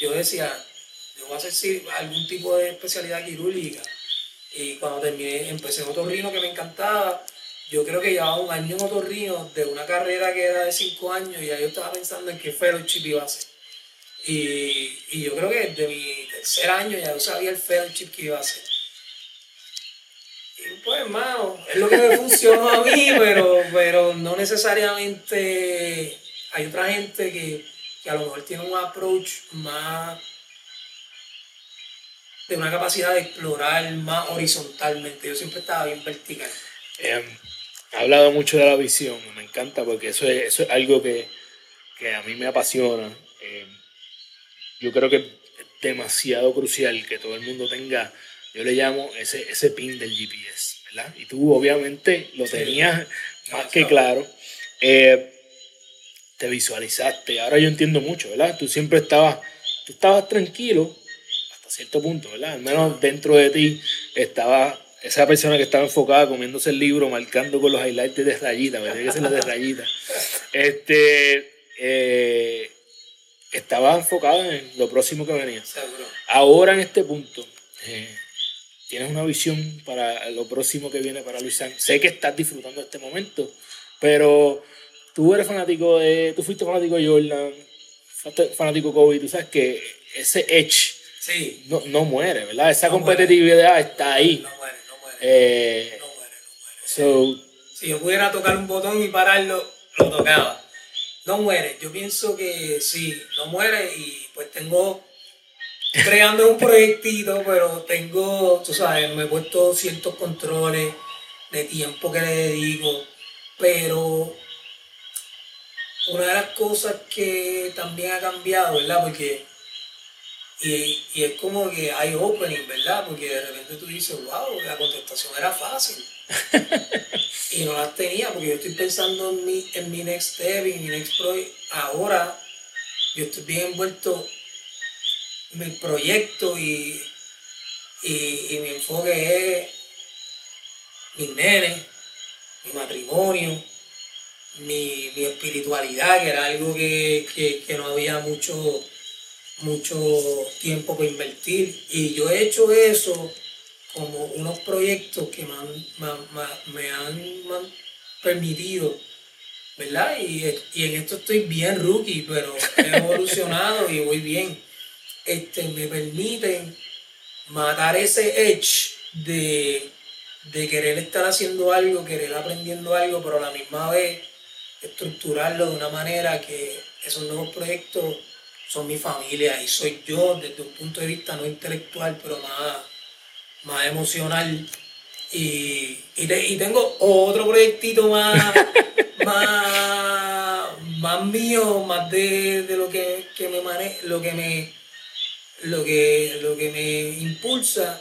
Yo decía, voy a hacer algún tipo de especialidad quirúrgica. Y cuando terminé, empecé en otorrino que me encantaba. Yo creo que llevaba un año en otorrino de una carrera que era de cinco años y ya yo estaba pensando en qué fellowship iba a hacer. Y, y yo creo que desde mi tercer año ya yo sabía el fellowship que iba a hacer. Y pues, hermano, es lo que me funcionó a mí, pero, pero no necesariamente hay otra gente que, que a lo mejor tiene un approach más de una capacidad de explorar más horizontalmente. Yo siempre estaba bien vertical. Eh, ha hablado mucho de la visión, me encanta porque eso es, eso es algo que, que a mí me apasiona. Eh, yo creo que es demasiado crucial que todo el mundo tenga, yo le llamo ese, ese pin del GPS, ¿verdad? Y tú obviamente lo tenías más que claro. Eh, te visualizaste, ahora yo entiendo mucho, ¿verdad? Tú siempre estabas, tú estabas tranquilo cierto punto, ¿verdad? Al menos dentro de ti estaba esa persona que estaba enfocada comiéndose el libro, marcando con los highlights de rayita, tiene que ser de rayita, este, eh, estaba enfocado en lo próximo que venía. Ahora en este punto, eh, tienes una visión para lo próximo que viene para Luis San. Sé que estás disfrutando de este momento, pero tú eres fanático de, tú fuiste fanático de Jordan, fanático de Kobe, tú sabes que ese edge sí. no, no muere, ¿verdad? Esa competitividad está ahí. No muere, no muere. Eh, no muere, no muere. si yo pudiera tocar un botón y pararlo, lo tocaba. No muere. Yo pienso que sí, no muere y pues tengo creando un proyectito, pero tengo, tú sabes, me he puesto ciertos controles de tiempo que le dedico, pero una de las cosas que también ha cambiado, ¿verdad? Porque, y, es como que hay opening, ¿verdad? Porque de repente tú dices, wow, la contestación era fácil. y no las tenía, porque yo estoy pensando en mi, en mi next step, en mi next project. Ahora, yo estoy bien envuelto en mi proyecto y, y, mi enfoque es mis nenes, mi matrimonio, mi, espiritualidad, que era algo que, no había mucho, mucho tiempo para invertir. Y yo he hecho eso como unos proyectos que me han, permitido, ¿verdad? Y, en esto estoy bien rookie, pero he evolucionado y voy bien. Este, me permiten matar ese edge de, de querer estar haciendo algo, querer aprendiendo algo, pero a la misma vez estructurarlo de una manera que esos nuevos proyectos son mi familia y soy yo desde un punto de vista no intelectual, pero más, más emocional. Y, y, tengo otro proyectito más, más, mío, más de, lo que, me lo que me lo que, lo que me impulsa,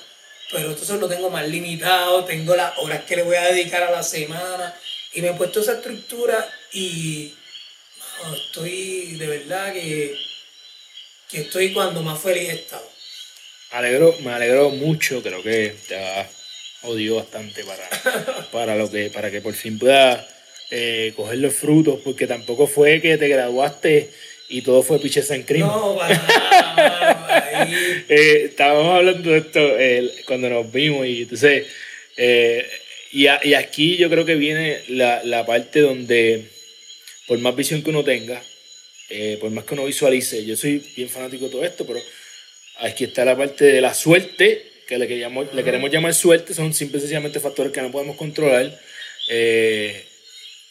pero entonces lo tengo más limitado, tengo las horas que le voy a dedicar a la semana y me he puesto esa estructura y estoy de verdad que, que estoy cuando más feliz he estado. Alegro, me alegro mucho, creo que te ha odio bastante para, para, lo que, para que por fin puedas eh, coger los frutos, porque tampoco fue que te graduaste y todo fue piches en crimen. No, para nada, eh, estábamos hablando de esto cuando nos vimos y entonces, eh, y, y, aquí yo creo que viene la, la parte donde por más visión que uno tenga, eh, por más que uno visualice, yo soy bien fanático de todo esto, pero aquí está la parte de la suerte, que le, queremos, le queremos llamar suerte, son simplemente sencillamente factores que no podemos controlar. Eh,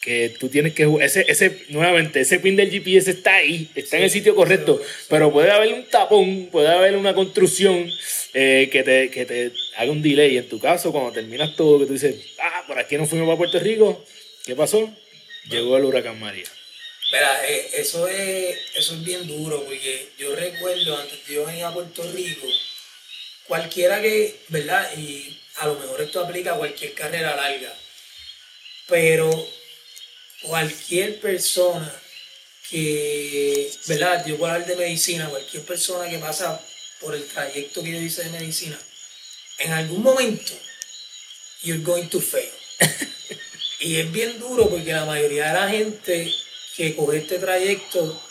que tú tienes que ese, ese nuevamente ese pin del GPS está ahí está en el sitio correcto pero puede haber un tapón puede haber una construcción eh, que, te, que te haga un delay en tu caso cuando terminas todo que tú dices ah por aquí no fuimos para Puerto Rico qué pasó llegó el huracán María. Mira, eh, eso, es, eso es bien duro, porque yo recuerdo antes de yo venir a Puerto Rico, cualquiera que, ¿verdad? Y a lo mejor esto aplica a cualquier carrera larga, pero cualquier persona que, ¿verdad? Yo puedo hablar de medicina, cualquier persona que pasa por el trayecto que yo hice de medicina, en algún momento, you're going to fail. Y es bien duro porque la mayoría de la gente que coge este trayecto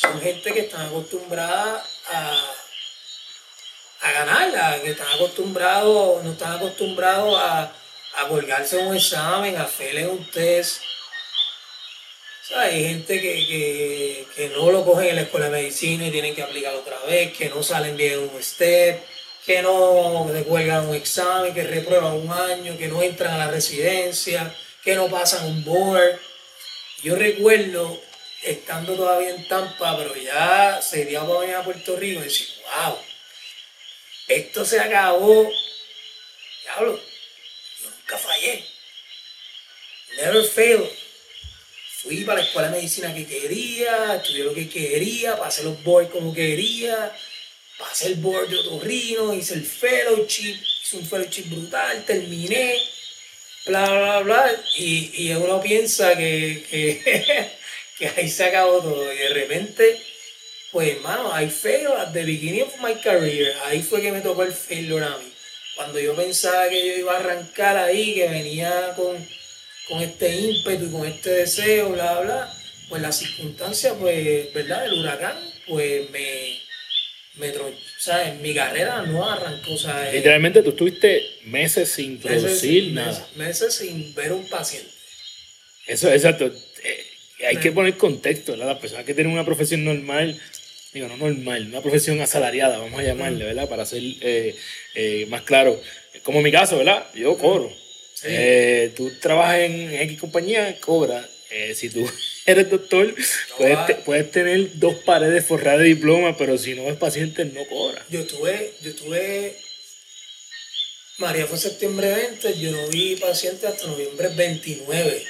son gente que están acostumbrada a, a ganarla, que están acostumbrados, no están acostumbrados a, a colgarse un examen, a hacerle un test. hay gente que, que, no lo cogen en la escuela de medicina y tienen que aplicar otra vez, que no salen bien un step, que no cuelgan un examen, que reprueban un año, que no entran a la residencia, que no pasan un board. Yo recuerdo estando todavía en Tampa, pero ya se dio para venir a Puerto Rico y decir, wow, esto se acabó. Diablo, nunca fallé. Never failed. Fui para la escuela de medicina que quería, estudié lo que quería, pasé los boards como quería, pasé el board de otorrino, hice el fellowship, hice un fellowship brutal, terminé, bla, bla, bla, y, y uno piensa que, que, ahí se acabó todo, y de repente, pues hermano, I failed at the beginning of my career, ahí fue que me tocó el failure a mí. cuando yo pensaba que yo iba a arrancar ahí, que venía con, con este ímpetu y con este deseo, bla, bla, pues las circunstancias, pues, ¿verdad? El huracán, pues me, me o sea, en mi carrera no arrancó, o sea, eh, Literalmente tú estuviste meses sin producir nada. meses- sin ver un paciente. Eso, exacto. Eh, hay que poner contexto, ¿verdad? Las personas que tienen una profesión normal, digo, no normal, una profesión asalariada, vamos a llamarle, ¿verdad? Para ser eh, más claro. Como en mi caso, ¿verdad? Yo cobro. Sí. Tú trabajas en X compañía, cobras. Eh, si tú eres doctor, puedes, te- puedes tener dos paredes forradas de diploma, pero si no es paciente, no cobras. Yo tuve, yo tuve, María fue septiembre 20, yo no vi paciente hasta noviembre 29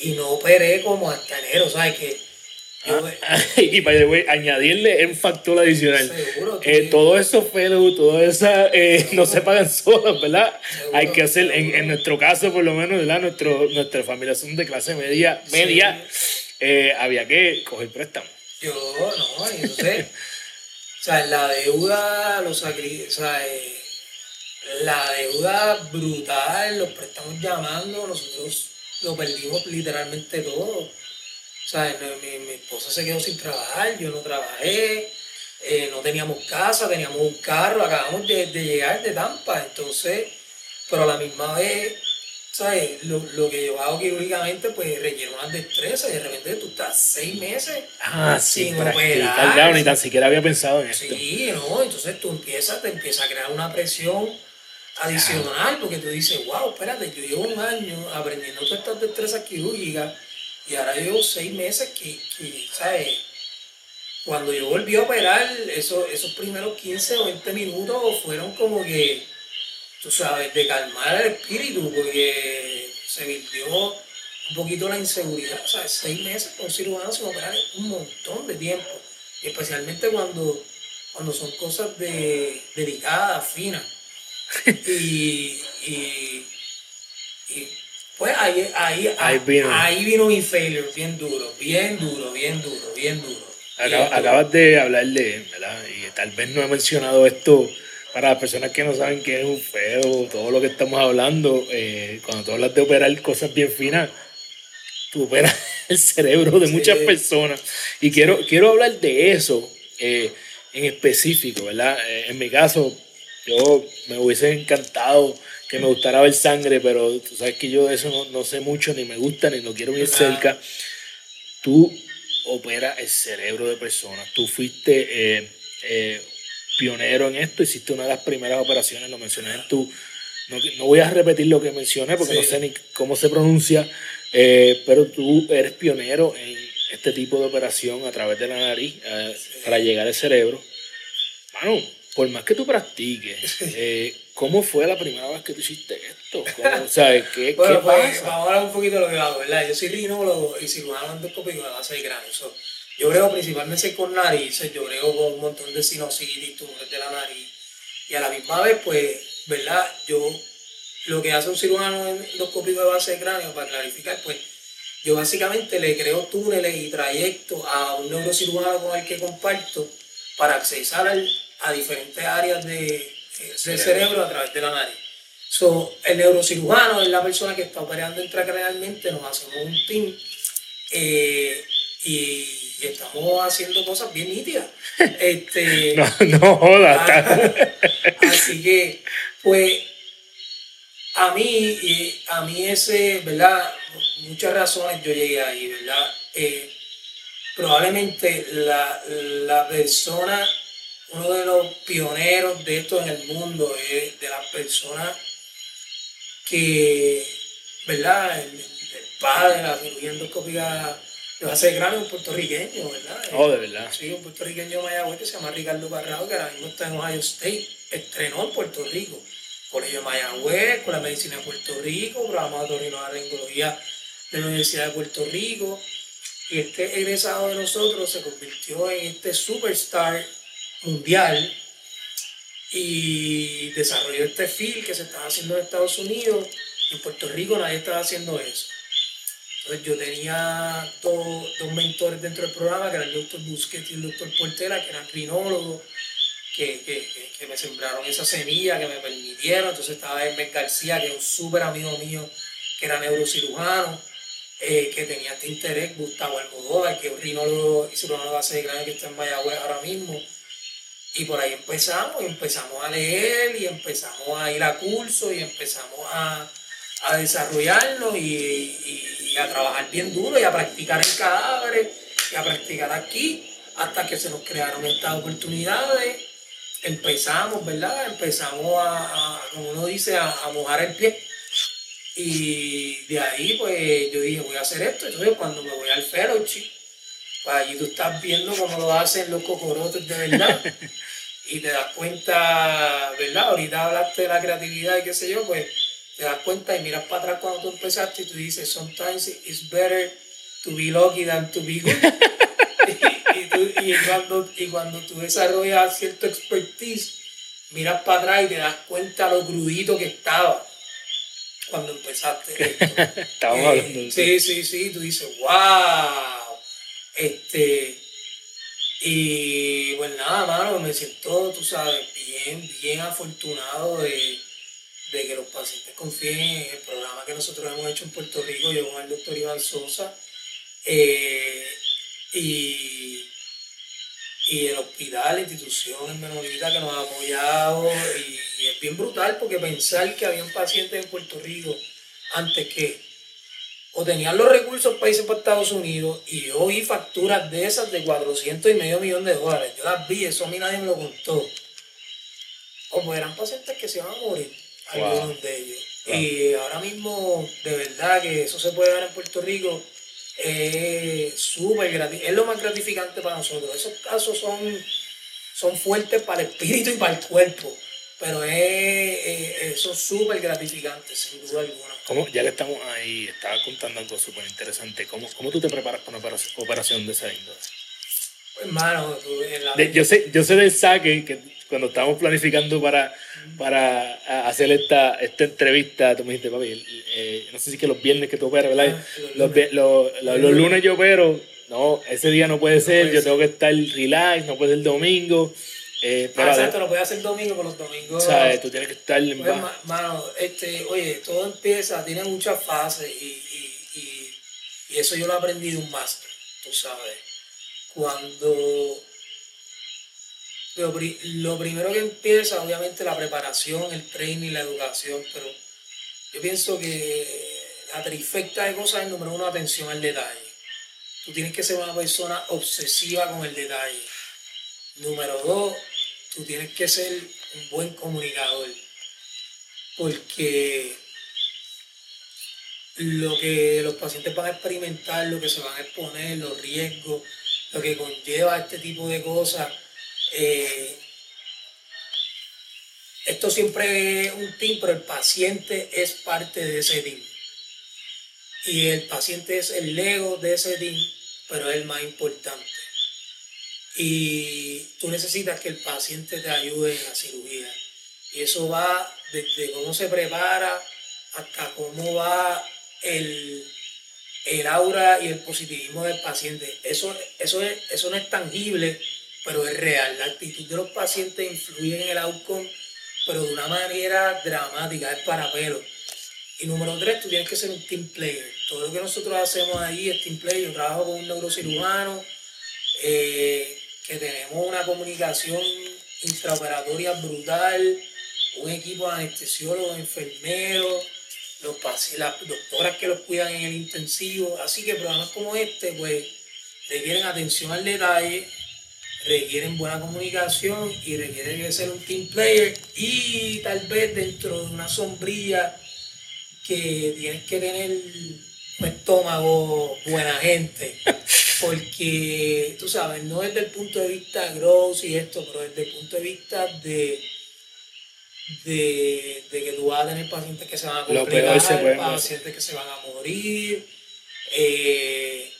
y no operé como hasta enero, ¿sabes? Que y by the way, añadirle un factor adicional. Seguro, Eh, todo eso fellow, todo esa eh, no se pagan solos, ¿verdad? Seguro, Hay que hacer, en, en nuestro caso por lo menos, ¿verdad? Nuestro, nuestra familia son de clase media, media eh, había que coger préstamo. yo no, y entonces, o sea, la deuda, los sacri- o sea, eh, la deuda brutal, los préstamos llamando, nosotros lo perdimos literalmente todo. O sea, mi, mi esposa se quedó sin trabajar, yo no trabajé, eh, no teníamos casa, teníamos un carro, acabamos de, de llegar de Tampa, entonces, pero a la misma vez, ¿sabes? Lo, lo que yo hago quirúrgicamente, pues requiere unas destrezas y de repente tú estás seis meses Ah, sí, Sin practicar, operar. claro, ni tan siquiera había pensado en esto. Sí, ¿no? Entonces tú empiezas, te empieza a crear una presión adicional porque tú dices, wow, espérate, yo llevo un año aprendiendo todas estas destrezas quirúrgicas y ahora llevo seis meses que, que, ¿sabes? Cuando yo volví a operar, eso, esos primeros 15 o 20 minutos fueron como que, tú sabes, de calmar el espíritu porque se vivió un poquito la inseguridad. O sea, seis meses con un cirujano sin operar es un montón de tiempo. Y especialmente cuando, cuando son cosas de, delicadas, finas. Y, y, y, pues ahí, ahí, Ahí vino. ahí vino mi failure, bien duro, bien duro, bien duro, bien duro. Acab- acabas de hablar de, ¿verdad? Y tal vez no he mencionado esto para las personas que no saben qué es un feo, todo lo que estamos hablando. eh, cuando tú hablas de operar cosas bien finas, tú operas el cerebro de Sí. muchas personas. Y quiero, quiero hablar de eso eh, en específico, ¿verdad? Eh, en mi caso, yo me hubiese encantado que me gustara ver sangre, pero tú sabes que yo de eso no, no sé mucho, ni me gusta, ni lo quiero ir Ah. cerca. Tú operas el cerebro de personas. Tú fuiste eh, eh, pionero en esto, hiciste una de las primeras operaciones, lo mencioné en tu... No, no voy a repetir lo que mencioné porque Sí. no sé ni cómo se pronuncia, eh, pero tú eres pionero en este tipo de operación a través de la nariz eh, para llegar al cerebro. Mano, por más que tú practiques, eh, ¿cómo fue la primera vez que tú hiciste esto? ¿Cómo- o sea, ¿qué, Bueno, qué pues, pasa? vamos a hablar un poquito de lo que hago, ¿verdad? Yo soy rinólogo y cirujano endoscópico de base de cráneo. So, yo brego principalmente con narices, yo brego con un montón de sinusitis, tumores de la nariz. Y a la misma vez, pues, ¿verdad? Yo, lo que hace un cirujano endoscópico de base de cráneo, para clarificar, pues, yo básicamente le creo túneles y trayectos a un neurocirujano con el que comparto para accesar al- a diferentes áreas de, del cerebro. a través de la nariz. So, el neurocirujano es la persona que está operando intracranealmente, nos hacemos un team eh, y, y estamos haciendo cosas bien nítidas. Este, No, no jodas. Ah, Así que, pues, a mí, a mí ese, ¿verdad? Muchas razones yo llegué ahí, ¿verdad? Eh, probablemente la, la persona, uno de los pioneros de esto en el mundo es de las personas que, ¿verdad? El, el padre de la cirugía endoscópica de cráneo es un puertorriqueño, ¿verdad? Oh, de verdad. Sí, un puertorriqueño de Mayagüez que se llama Ricardo Barrao, que ahora mismo está en Ohio State, estrenó en Puerto Rico. Colegio de Mayagüez, con la medicina de Puerto Rico, programa de otorrinolaringología de la Universidad de Puerto Rico. Y este egresado de nosotros se convirtió en este superstar mundial y desarrolló este film que se estaba haciendo en Estados Unidos. En Puerto Rico nadie estaba haciendo eso. Entonces yo tenía dos, dos mentores dentro del programa, que eran el doctor Busquets y el doctor Portela, que eran rinólogos, que, que, que, me sembraron esa semilla, que me permitieron. Entonces estaba Hermes García, que es un súper amigo mío, que era neurocirujano, eh, que tenía este interés, Gustavo Almodóvar, que es un rinólogo y cirujano de base de que está en Mayagüez ahora mismo. Y por ahí empezamos, y empezamos a leer, y empezamos a ir a cursos, y empezamos a, a desarrollarnos y, y, a trabajar bien duro, y a practicar en cadáveres, y a practicar aquí, hasta que se nos crearon estas oportunidades. Empezamos, ¿verdad? Empezamos a, como uno dice, a, a mojar el pie. Y de ahí, pues yo dije, voy a hacer esto. Entonces, cuando me voy al fellowship, allí tú estás viendo cómo lo hacen los cocorotes de verdad. y te das cuenta, ¿verdad? Ahorita hablaste de la creatividad y qué sé yo, pues te das cuenta y miras para atrás cuando tú empezaste y tú dices, sometimes it's better to be lucky than to be good. y, y, cuando, y cuando tú desarrollas cierto expertise, miras para atrás y te das cuenta lo crudito que estaba cuando empezaste esto. Hablando. Eh, sí, sí, sí, tú dices, wow. Este, y pues nada, mano, me siento, tú sabes, bien, bien afortunado de, que los pacientes confíen en el programa que nosotros hemos hecho en Puerto Rico, yo con el doctor Iván Sosa, eh, y, y el hospital, la institución en Menonita que nos ha apoyado, y es bien brutal porque pensar que había un paciente en Puerto Rico antes que o tenían los recursos para irse para Estados Unidos y yo vi facturas de esas de 400 y medio millón de dólares. Yo las vi, eso a mí nadie me lo contó. O pues eran pacientes que se iban a morir, algunos de ellos. Y ahora mismo, de verdad que eso se puede ver en Puerto Rico, es súper gratificante, es lo más gratificante para nosotros. Esos casos son, son fuertes para el espíritu y para el cuerpo, pero es, son súper gratificantes, sin duda alguna. ¿Cómo, ya que estamos ahí, estaba contando algo súper interesante. ¿Cómo, ¿Cómo tú te preparas para una operación de esa índole? Pues, hermano, yo, sé, yo sé del saque que cuando estábamos planificando para, para hacer esta, esta entrevista, tú me dijiste, papi, eh, no sé si que los viernes que tú operas, ¿verdad? Ah, los, los, los, lunes yo opero, no, ese día no puede ser, yo tengo que estar relax, no puede ser el domingo. Eh, ah, exacto, lo puede hacer domingo, pero los domingos. ¿Sabes? Tú tienes que estar en pues, Mano, este, oye, todo empieza, tiene muchas fases y, y, y, eso yo lo aprendí de un máster, tú sabes. Cuando. Lo, lo primero que empieza, obviamente, la preparación, el training, la educación, pero yo pienso que la trifecta de cosas es número uno, atención al detalle. Tú tienes que ser una persona obsesiva con el detalle. Número dos, tú tienes que ser un buen comunicador, porque lo que los pacientes van a experimentar, lo que se van a exponer, los riesgos, lo que conlleva este tipo de cosas, eh, esto siempre es un team, pero el paciente es parte de ese team. Y el paciente es el ego de ese team, pero es el más importante y tú necesitas que el paciente te ayude en la cirugía. Y eso va desde cómo se prepara hasta cómo va el, el aura y el positivismo del paciente. Eso, eso, es, eso no es tangible, pero es real. La actitud de los pacientes influye en el outcome, pero de una manera dramática, es para pelo. Y número tres, tú tienes que ser un team player. Todo lo que nosotros hacemos ahí es team player. Yo trabajo con un neurocirujano. Eh, que tenemos una comunicación intraoperatoria brutal, un equipo de anestesiólogos, enfermeros, los, las doctoras que los cuidan en el intensivo. Así que programas como este, pues, requieren atención al detalle, requieren buena comunicación y requieren ser un team player y tal vez dentro de una sombrilla que tienes que tener un estómago buena gente. porque, tú sabes, no desde el punto de vista gross y esto, pero desde el punto de vista de, de, que tú vas a tener pacientes que se van a complicar, pacientes que se van a morir, eh,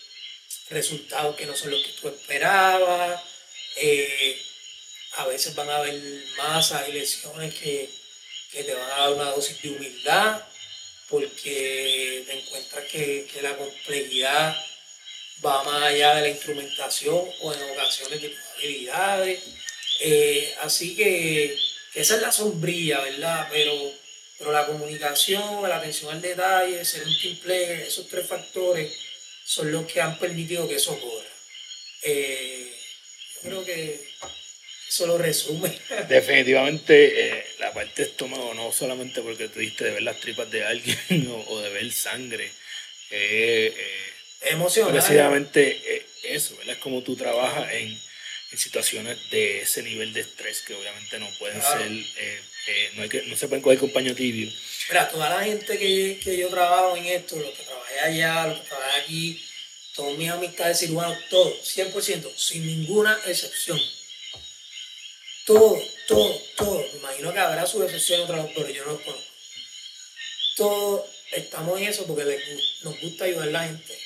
resultados que no son los que tú esperabas, eh, a veces van a haber masas y lesiones que, que, te van a dar una dosis de humildad, porque te encuentras que, que la complejidad va más allá de la instrumentación o en ocasiones de tus habilidades. Eh, así que esa es la sombrilla, ¿verdad? Pero, pero la comunicación, la atención al detalle, ser un team esos tres factores son los que han permitido que eso ocurra. Eh, creo que eso lo resume. Definitivamente eh, la parte de estómago, no solamente porque tuviste de ver las tripas de alguien o, de ver sangre. Eh, Emocional. Precisamente eso, ¿verdad? Es como tú trabajas en, situaciones de ese nivel de estrés que obviamente no pueden ser, no, hay que, no se pueden coger con paño tibio. Mira, toda la gente que, que yo trabajo en esto, los que trabajé allá, los que trabajé aquí, todos mis amistades cirujanos, todos, 100%, sin ninguna excepción. Todo, todo, todo. Me imagino que habrá su excepción otra pero yo no los conozco. Todos estamos en eso porque nos gusta ayudar a la gente.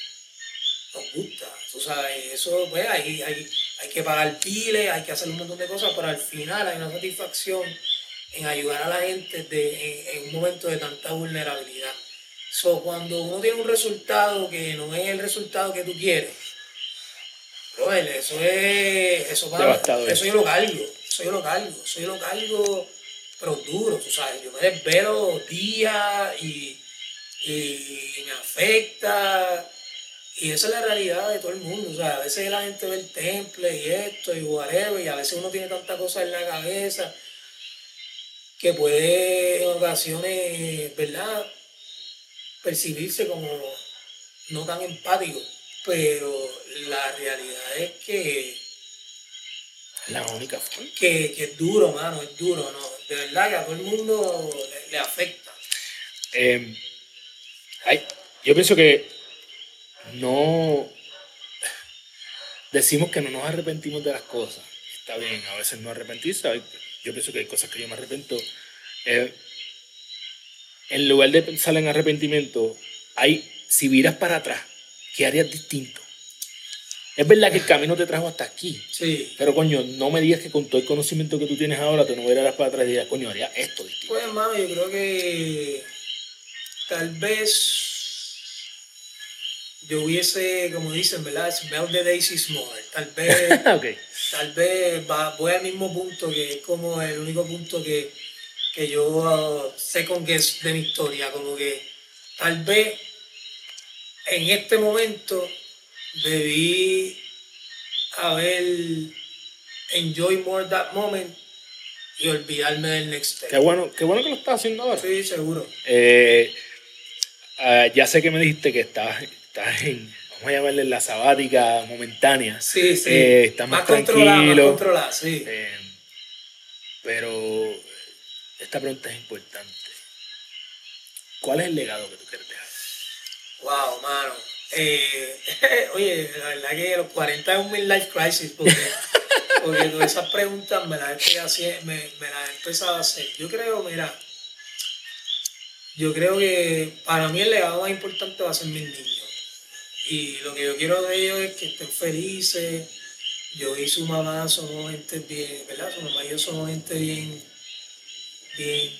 Nos gusta. Tú sabes, eso, pues, hay, hay, hay que pagar piles, hay que hacer un montón de cosas, pero al final hay una satisfacción en ayudar a la gente de, en un momento de tanta vulnerabilidad. So, cuando uno tiene un resultado que no es el resultado que tú quieres, eso es. Eso, para, eso yo lo cargo. Eso yo lo cargo. Eso yo lo cargo, pero duro, tú sabes. Yo me desvelo días y, y me afecta. Y esa es la realidad de todo el mundo. O sea, a veces la gente ve el temple y esto y whatever, y a veces uno tiene tanta cosa en la cabeza que puede en ocasiones, ¿verdad? percibirse como no tan empático, pero la realidad es que la única forma. Que, que, es duro, mano, es duro, ¿no? De verdad que a todo el mundo le, afecta. Em, yo pienso que no decimos que no nos arrepentimos de las cosas. Está bien, a veces no arrepentirse. Yo pienso que hay cosas que yo me arrepiento. Eh, en lugar de pensar en arrepentimiento, hay, si miras para atrás, ¿qué harías distinto? Es verdad que el camino te trajo hasta aquí. Sí. Pero, coño, no me digas que con todo el conocimiento que tú tienes ahora, te no verás para atrás y digas, coño, haría esto distinto. Pues, hermano, yo creo que tal vez yo hubiese, como dicen, ¿verdad? Smell the daisies more. Tal vez, tal vez voy al mismo punto que es como el único punto que que yo uh, sé con que es de mi historia, como que tal vez en este momento debí haber enjoy more that moment y olvidarme del next step. Qué bueno, qué bueno que lo estás haciendo ahora. Sí, seguro. Eh, ah, ya sé que me dijiste que estás, estás en, vamos a llamarle la sabática momentánea. Sí, sí. Eh, estás más, tranquilo. Más sí. Eh, pero esta pregunta es importante. ¿Cuál es el legado que tú quieres dejar? Wow, mano. Eh, oye, la verdad que los 40 es un midlife crisis porque, porque todas esas preguntas me las, he, me, me las he empezado a hacer. Yo creo, mira, yo creo que para mí el legado más importante va a ser mis niños. Y lo que yo quiero de ellos es que estén felices. Yo y su mamá somos gente bien, ¿verdad? Su mamá y yo somos gente bien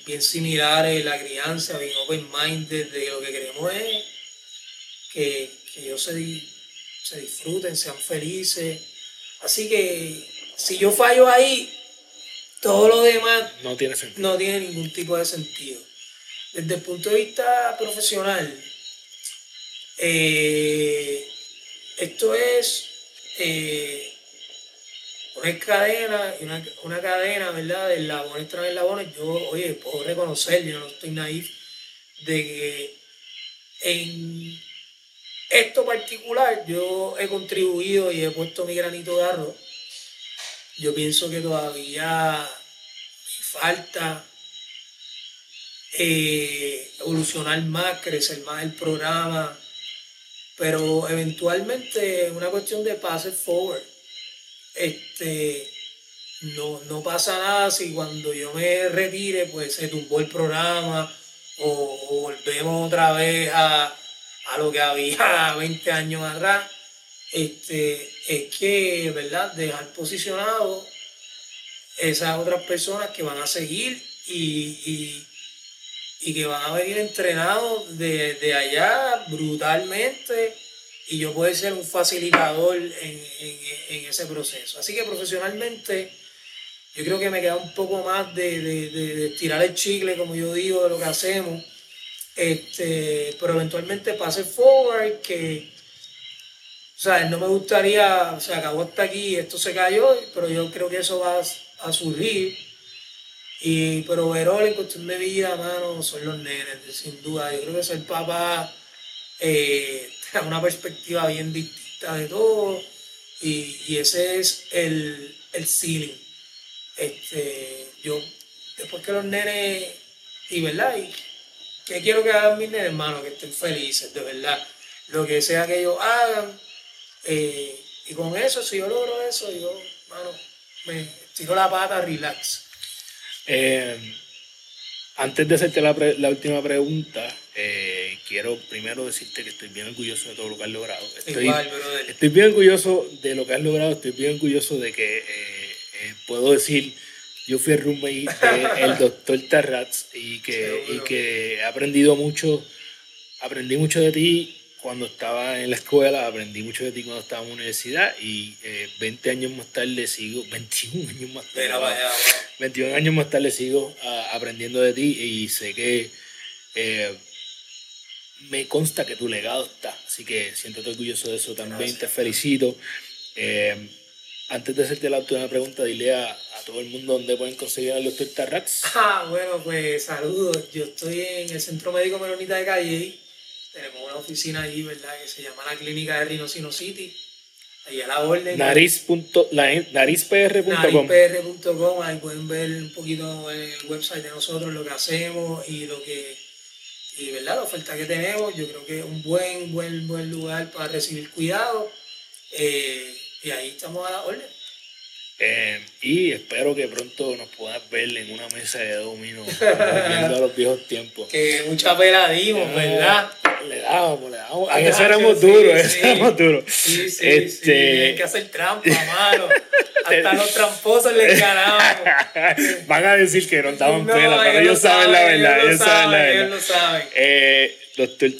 bien, similares, la crianza, bien open-minded, de lo que queremos es que, ellos se, se disfruten, sean felices. Así que si yo fallo ahí, todo lo demás no tiene, sentido. no tiene ningún tipo de sentido. Desde el punto de vista profesional, eh, esto es eh, una cadena, una, una cadena, ¿verdad? De labones tras labones, yo, oye, puedo reconocer, yo no estoy naif, de que en esto particular yo he contribuido y he puesto mi granito de arroz. Yo pienso que todavía me falta eh, evolucionar más, crecer más el programa, pero eventualmente una cuestión de pass forward este, no, no pasa nada si cuando yo me retire, pues se tumbó el programa o, volvemos otra vez a, lo que había 20 años atrás. Este, es que, ¿verdad? Dejar posicionado esas otras personas que van a seguir y, que van a venir entrenados de, de allá brutalmente y yo puedo ser un facilitador en, ese proceso. Así que profesionalmente yo creo que me queda un poco más de, de, tirar el chicle, como yo digo, de lo que hacemos. Este, pero eventualmente pase forward, que, o sea, no me gustaría, o sea, acabó hasta aquí, esto se cayó, pero yo creo que eso va a, surgir. Y, pero Verón en cuestión de vida, mano, son los nenes, sin duda. Yo creo que ser papá eh, una perspectiva bien distinta de todo. Y, y ese es el, el ceiling. Este, yo, después que los nenes, y verdad, y que quiero que hagan mis nenes, hermano, que estén felices, de verdad. Lo que sea que ellos hagan. Eh, y con eso, si yo logro eso, yo, hermano, me tiro la pata, relax. Eh, antes de hacerte la, la última pregunta, eh, quiero primero decirte que estoy bien orgulloso de todo lo que has logrado. Estoy, estoy bien orgulloso de lo que has logrado, estoy bien orgulloso de que puedo decir, yo fui el roommate del doctor Tarratz y que, y que he aprendido mucho, aprendí mucho de ti cuando estaba en la escuela, aprendí mucho de ti cuando estaba en la universidad y 20 eh, años más tarde sigo, 21 años más tarde, 21 años más tarde sigo ah, aprendiendo de ti y sé que eh, me consta que tu legado está, así que siéntate orgulloso de eso también, te felicito. Antes de hacerte la última pregunta, dile a, todo el mundo dónde pueden conseguir al doctor Tarrax. Ah, bueno, pues saludos. Yo estoy en el Centro Médico Menonita de Calle. Tenemos una oficina ahí, ¿verdad? Que se llama la Clínica de Rhinocino City. Ahí a la orden. Nariz. narizpr.com. Narizpr.com. Ahí pueden ver un poquito el website de nosotros, lo que hacemos y lo que. Y, ¿verdad? La oferta que tenemos. Yo creo que es un buen, buen, buen lugar para recibir cuidado. Eh, y ahí estamos a la orden. Eh, y espero que pronto nos puedas ver en una mesa de domino, viendo a los viejos tiempos. Que mucha pena dimos, ¿verdad? Le dábamos, le dábamos. A eso éramos duros, sí, éramos duros. Sí, sí, este... Hay que hacer trampa, mano. Hasta los tramposos les ganamos. Van a decir que no estaban no, pela, pero ellos saben la verdad. Ellos, saben, la verdad. Ellos lo saben. Eh, doctor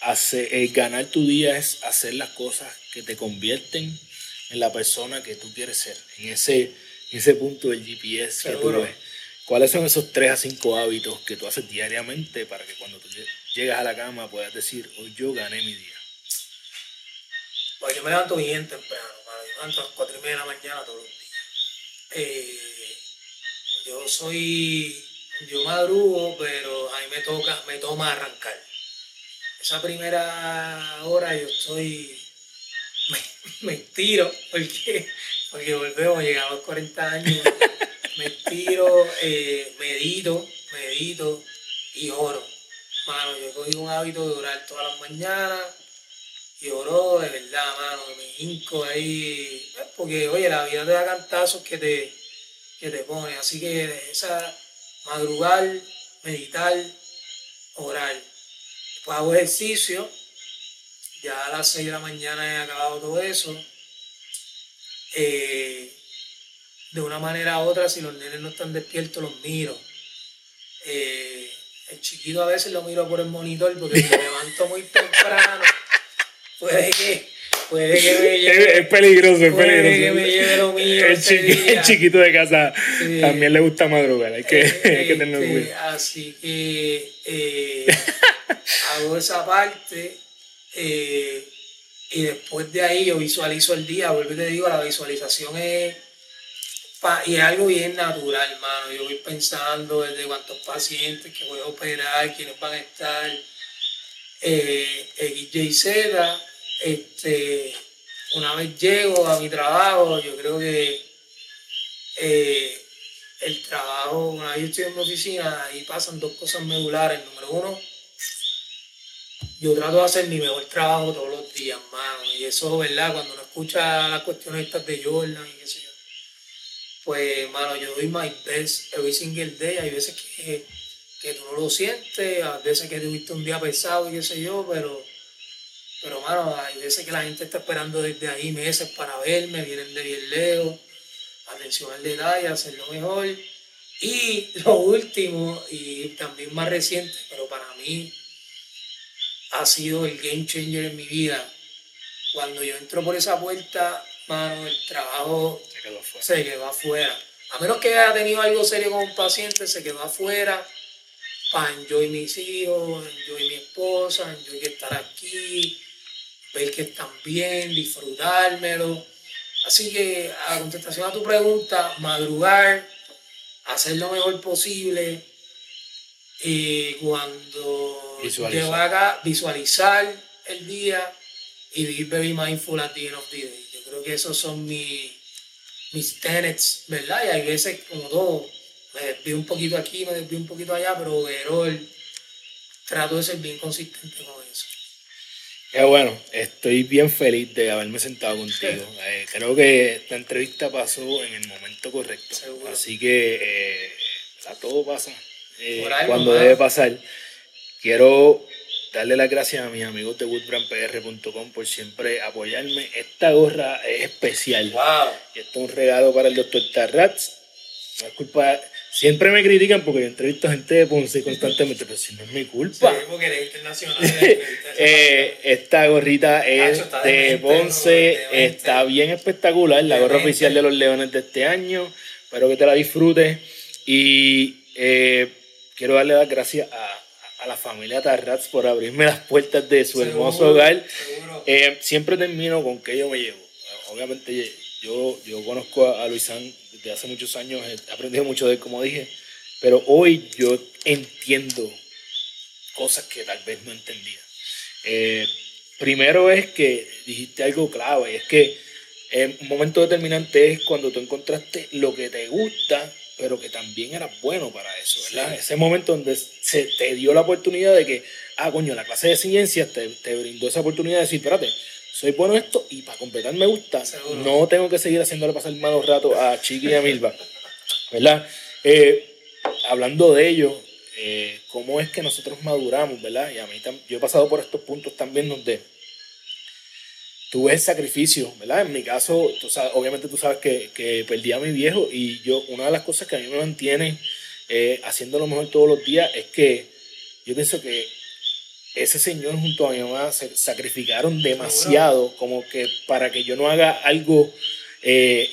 Terratz, hace, ganar tu día es hacer las cosas que te convierten en la persona que tú quieres ser, en ese, ese punto del GPS que tú ves. ¿Cuáles son esos tres a cinco hábitos que tú haces diariamente para que cuando tú llegas a la cama puedas decir, hoy yo gané mi día? Pues yo me levanto bien temprano, yo me levanto a las cuatro y media de la mañana todos los días. Eh, yo soy, yo madrugo, pero a mí me toca, me toma arrancar. Esa primera hora yo estoy me, tiro, porque, porque volvemos, llegamos a los 40 años, me tiro, eh, medito, medito y oro. Mano, yo cogí un hábito de orar todas las mañanas y oro de verdad, mano, me hinco ahí, pues, porque oye, la vida te da cantazos que te, que te pone, así que esa madrugar, meditar, orar. Después hago ejercicio, ya a las 6 de la mañana he acabado todo eso. Eh, de una manera u otra, si los nenes no están despiertos, los miro. Eh, el chiquito a veces lo miro por el monitor porque me levanto muy temprano. Puede que, puede que me lleve. Es, peligroso, es puede peligroso. que me lleve lo mío. El, chiquito de casa también le gusta madrugar, hay que, hay que tenerlo este, cuidado. Así que eh, hago esa parte eh, y después de ahí yo visualizo el día, vuelvo y te digo, la visualización es, y algo bien natural, hermano. Yo voy pensando desde cuántos pacientes que voy a operar, quiénes van a estar, eh, Z. Este, una vez llego a mi trabajo, yo creo que eh, el trabajo, una vez yo estoy en mi oficina, ahí pasan dos cosas medulares. Número uno, yo trato de hacer mi mejor trabajo todos los días, mano. Y eso, ¿verdad? Cuando uno escucha las cuestiones estas de Jordan y qué sé yo, pues, mano, yo doy my best every single day. Hay veces que, que tú no lo sientes, hay veces que tuviste un día pesado y qué sé yo, pero, pero, mano, hay veces que la gente está esperando desde ahí meses para verme, vienen de bien lejos, atención al detalle, hacerlo mejor. Y lo último, y también más reciente, pero para mí ha sido el game changer en mi vida. Cuando yo entro por esa puerta, mano, el trabajo se quedó afuera. A menos que haya tenido algo serio con un paciente, se quedó afuera para enjoy mis hijos, enjoy mi esposa, enjoy estar aquí, ver que están bien, disfrutármelo. Así que a contestación a tu pregunta, madrugar, hacer lo mejor posible y cuando visualizar. haga visualizar el día y be very mindful at the end of the day. Yo creo que esos son mis, mis tenets, ¿verdad? Y hay veces como todo, me desvío un poquito aquí, me desvío un poquito allá, pero overall trato de ser bien consistente con eso. Qué bueno, estoy bien feliz de haberme sentado contigo. Eh, creo que esta entrevista pasó en el momento correcto. Seguro. Así que eh, todo pasa eh, cuando debe pasar. Quiero darle las gracias a mis amigos de woodbrandpr.com por siempre apoyarme. Esta gorra es especial. ¡Wow! Y esto es un regalo para el doctor Tarrats. No es culpa. Siempre me critican porque yo entrevisto gente de Ponce constantemente, pero si no es mi culpa. Sí, porque eres internacional. Eh, esta gorrita es Nacho, de demente, Ponce, está bien espectacular, la gorra oficial de los Leones de este año. Espero que te la disfrutes. Y eh, quiero darle las gracias a, a la familia Tarrats por abrirme las puertas de su hermoso Seguro, hogar. seguro. Eh, siempre termino con que yo me llevo. Obviamente yo, yo conozco a, a Luisán desde hace muchos años, he aprendido mucho de él, como dije, pero hoy yo entiendo cosas que tal vez no entendía. Eh, primero es que dijiste algo clave, es que eh, un momento determinante es cuando tú encontraste lo que te gusta, pero que también era bueno para eso, ¿verdad? Sí. Ese momento donde se te dio la oportunidad de que, ah, coño, la clase de ciencias te, te brindó esa oportunidad de decir, espérate, soy bueno en esto y para completar me gusta, Seguro. no tengo que seguir haciéndole pasar malos ratos a Chiqui y a Milva, ¿verdad? Eh, hablando de ello, eh, cómo es que nosotros maduramos, ¿verdad? Y a mí yo he pasado por estos puntos también donde tuve el sacrificio, ¿verdad? En mi caso, tú sabes- obviamente tú sabes que, que perdí a mi viejo y yo, una de las cosas que a mí me mantiene eh, haciendo lo mejor todos los días es que yo pienso que ese señor junto a mi mamá se sacrificaron demasiado como que para que yo no haga algo eh,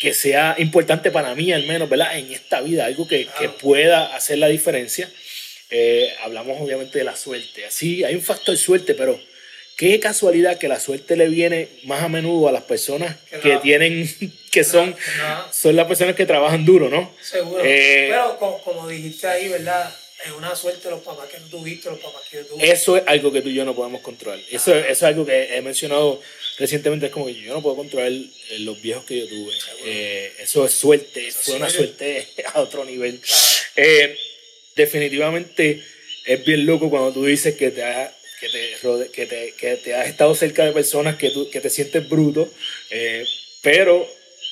que sea importante para mí al menos, ¿verdad? En esta vida, algo que, que pueda hacer la diferencia. Eh, hablamos obviamente de la suerte. Así, hay un factor suerte, pero qué casualidad que la suerte le viene más a menudo a las personas Que tienen, que son, son las personas que trabajan duro, ¿no? seguro. Eh, Pero como, como dijiste ahí, ¿verdad? Es una suerte los papás que no tuviste, los papás que yo tuve. Eso es algo que tú y yo no podemos controlar. Eso, eso es algo que he mencionado recientemente. Es como que yo no puedo controlar los viejos que yo tuve. Eh, eso es suerte. Eso fue sí. una suerte a otro nivel. Eh, definitivamente es bien loco cuando tú dices que te has, que te, que te, que te has estado cerca de personas que, tú, que te sientes bruto. eh, pero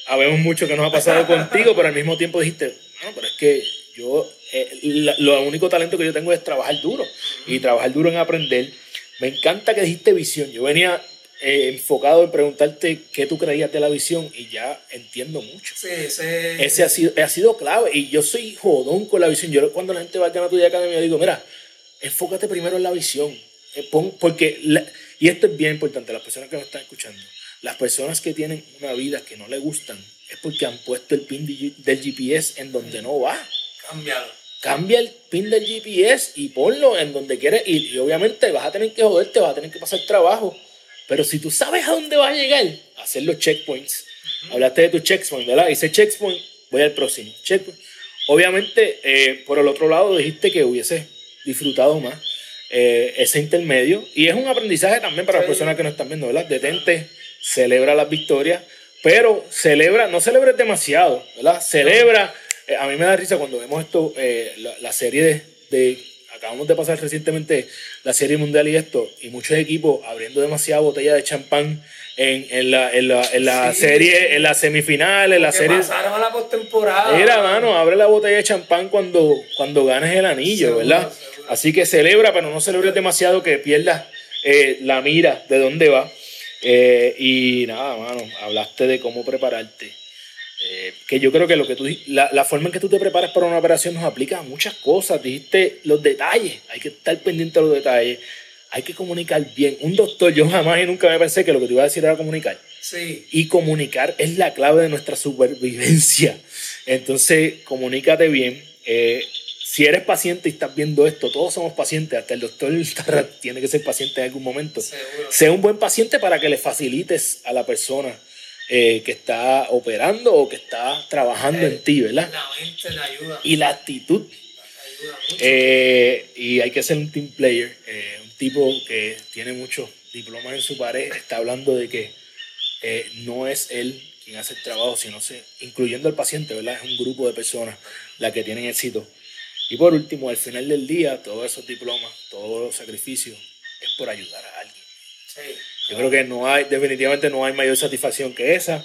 habemos mucho que nos ha pasado contigo, pero al mismo tiempo dijiste, no, pero es que yo, eh, la- lo único talento que yo tengo es trabajar duro y trabajar duro en aprender. Me encanta que dijiste visión. Yo venía eh, enfocado en preguntarte qué tú creías de la visión y ya entiendo mucho. Sí, ese, Ese ha sido, ha sido clave y yo soy jodón con la visión. Yo cuando la gente va a ganar tu día academia digo, mira, enfócate primero en la visión. Eh, porque, la- y esto es bien importante, las personas que nos están escuchando, las personas que tienen una vida que no le gustan es porque han puesto el pin del GPS en donde no va. Cambiado. Cambia el pin del GPS y ponlo en donde quieres ir. Y obviamente vas a tener que joderte, vas a tener que pasar trabajo. Pero si tú sabes a dónde vas a llegar, hacer los checkpoints. Hablaste de tu checkpoint, ¿verdad? Hice checkpoint, voy al próximo. Checkpoint. Obviamente, eh, por el otro lado, dijiste que hubiese disfrutado más eh, ese intermedio. Y es un aprendizaje también para las Sí. personas que nos están viendo, ¿verdad? Detente, celebra las victorias, pero celebra, no celebres demasiado, ¿verdad? Celebra. eh, a mí me da risa cuando vemos esto, eh, la, la serie de, de- Acabamos de pasar recientemente la serie mundial y esto, y muchos equipos abriendo demasiada botella de champán en, en la, en la, en la Sí. serie, en la semifinal, en la serie. pasaron a la postemporada. Mira, mano, abre la botella de champán cuando, cuando ganes el anillo, Seguro, ¿verdad? seguro. Así que celebra, pero no celebres demasiado que pierdas eh, la mira de dónde va. Eh, y nada, mano, hablaste de cómo prepararte. Eh, que yo creo que lo que tú la, la forma en que tú te preparas para una operación nos aplica a muchas cosas. Dijiste los detalles, hay que estar pendiente de los detalles, hay que comunicar bien. Un doctor, yo jamás y nunca me pensé que lo que te iba a decir era comunicar. Sí. Y comunicar es la clave de nuestra supervivencia. Entonces, comunícate bien. Eh, si eres paciente y estás viendo esto, todos somos pacientes, hasta el doctor tiene que ser paciente en algún momento. Seguro. Sea un buen paciente para que le facilites a la persona eh, que está operando o que está trabajando en ti, ¿verdad? La mente te ayuda. Y la actitud. Te ayuda mucho. Eh, y hay que ser un team player, eh, un tipo que tiene muchos diplomas en su pared, está hablando de que eh, no es él quien hace el trabajo, sino se, incluyendo al paciente, ¿verdad? Es un grupo de personas las que tienen éxito. Y por último, al final del día, todos esos diplomas, todos los sacrificios, es por ayudar a alguien. sí. Yo creo que no hay, definitivamente no hay mayor satisfacción que esa.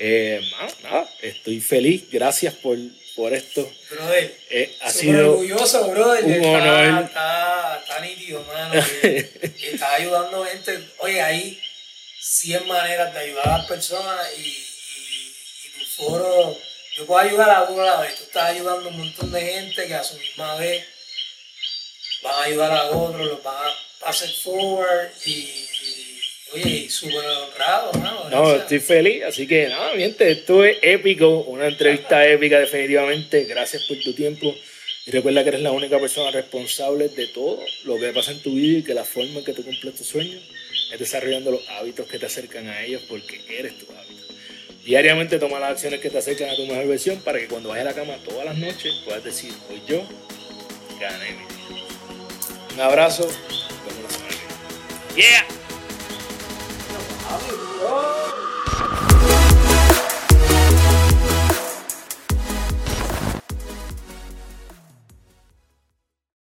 Eh, nada, nada, estoy feliz, gracias por, por esto. Brother. Eh, ha sido orgulloso, brother. un está, honor. Está, está nítido, mano. que- que está ayudando gente. Oye, hay 100 maneras de ayudar a las personas y, y, y tu foro. Yo puedo ayudar a uno a la vez. Tú estás ayudando a un montón de gente que a su misma vez van a ayudar a otros, los van a hacer forward y, y, oye, y súper honrado, ¿no? No, estoy feliz, así que nada, mi gente, esto es épico, una entrevista épica definitivamente. Gracias por tu tiempo y recuerda que eres la única persona responsable de todo lo que pasa en tu vida y que la forma en que tú cumples tus sueños es desarrollando los hábitos que te acercan a ellos porque eres tu hábito. Diariamente toma las acciones que te acercan a tu mejor versión para que cuando vayas a la cama todas las noches puedas decir, hoy yo gané mi. Un abrazo, nos vemos la semana. Yeah!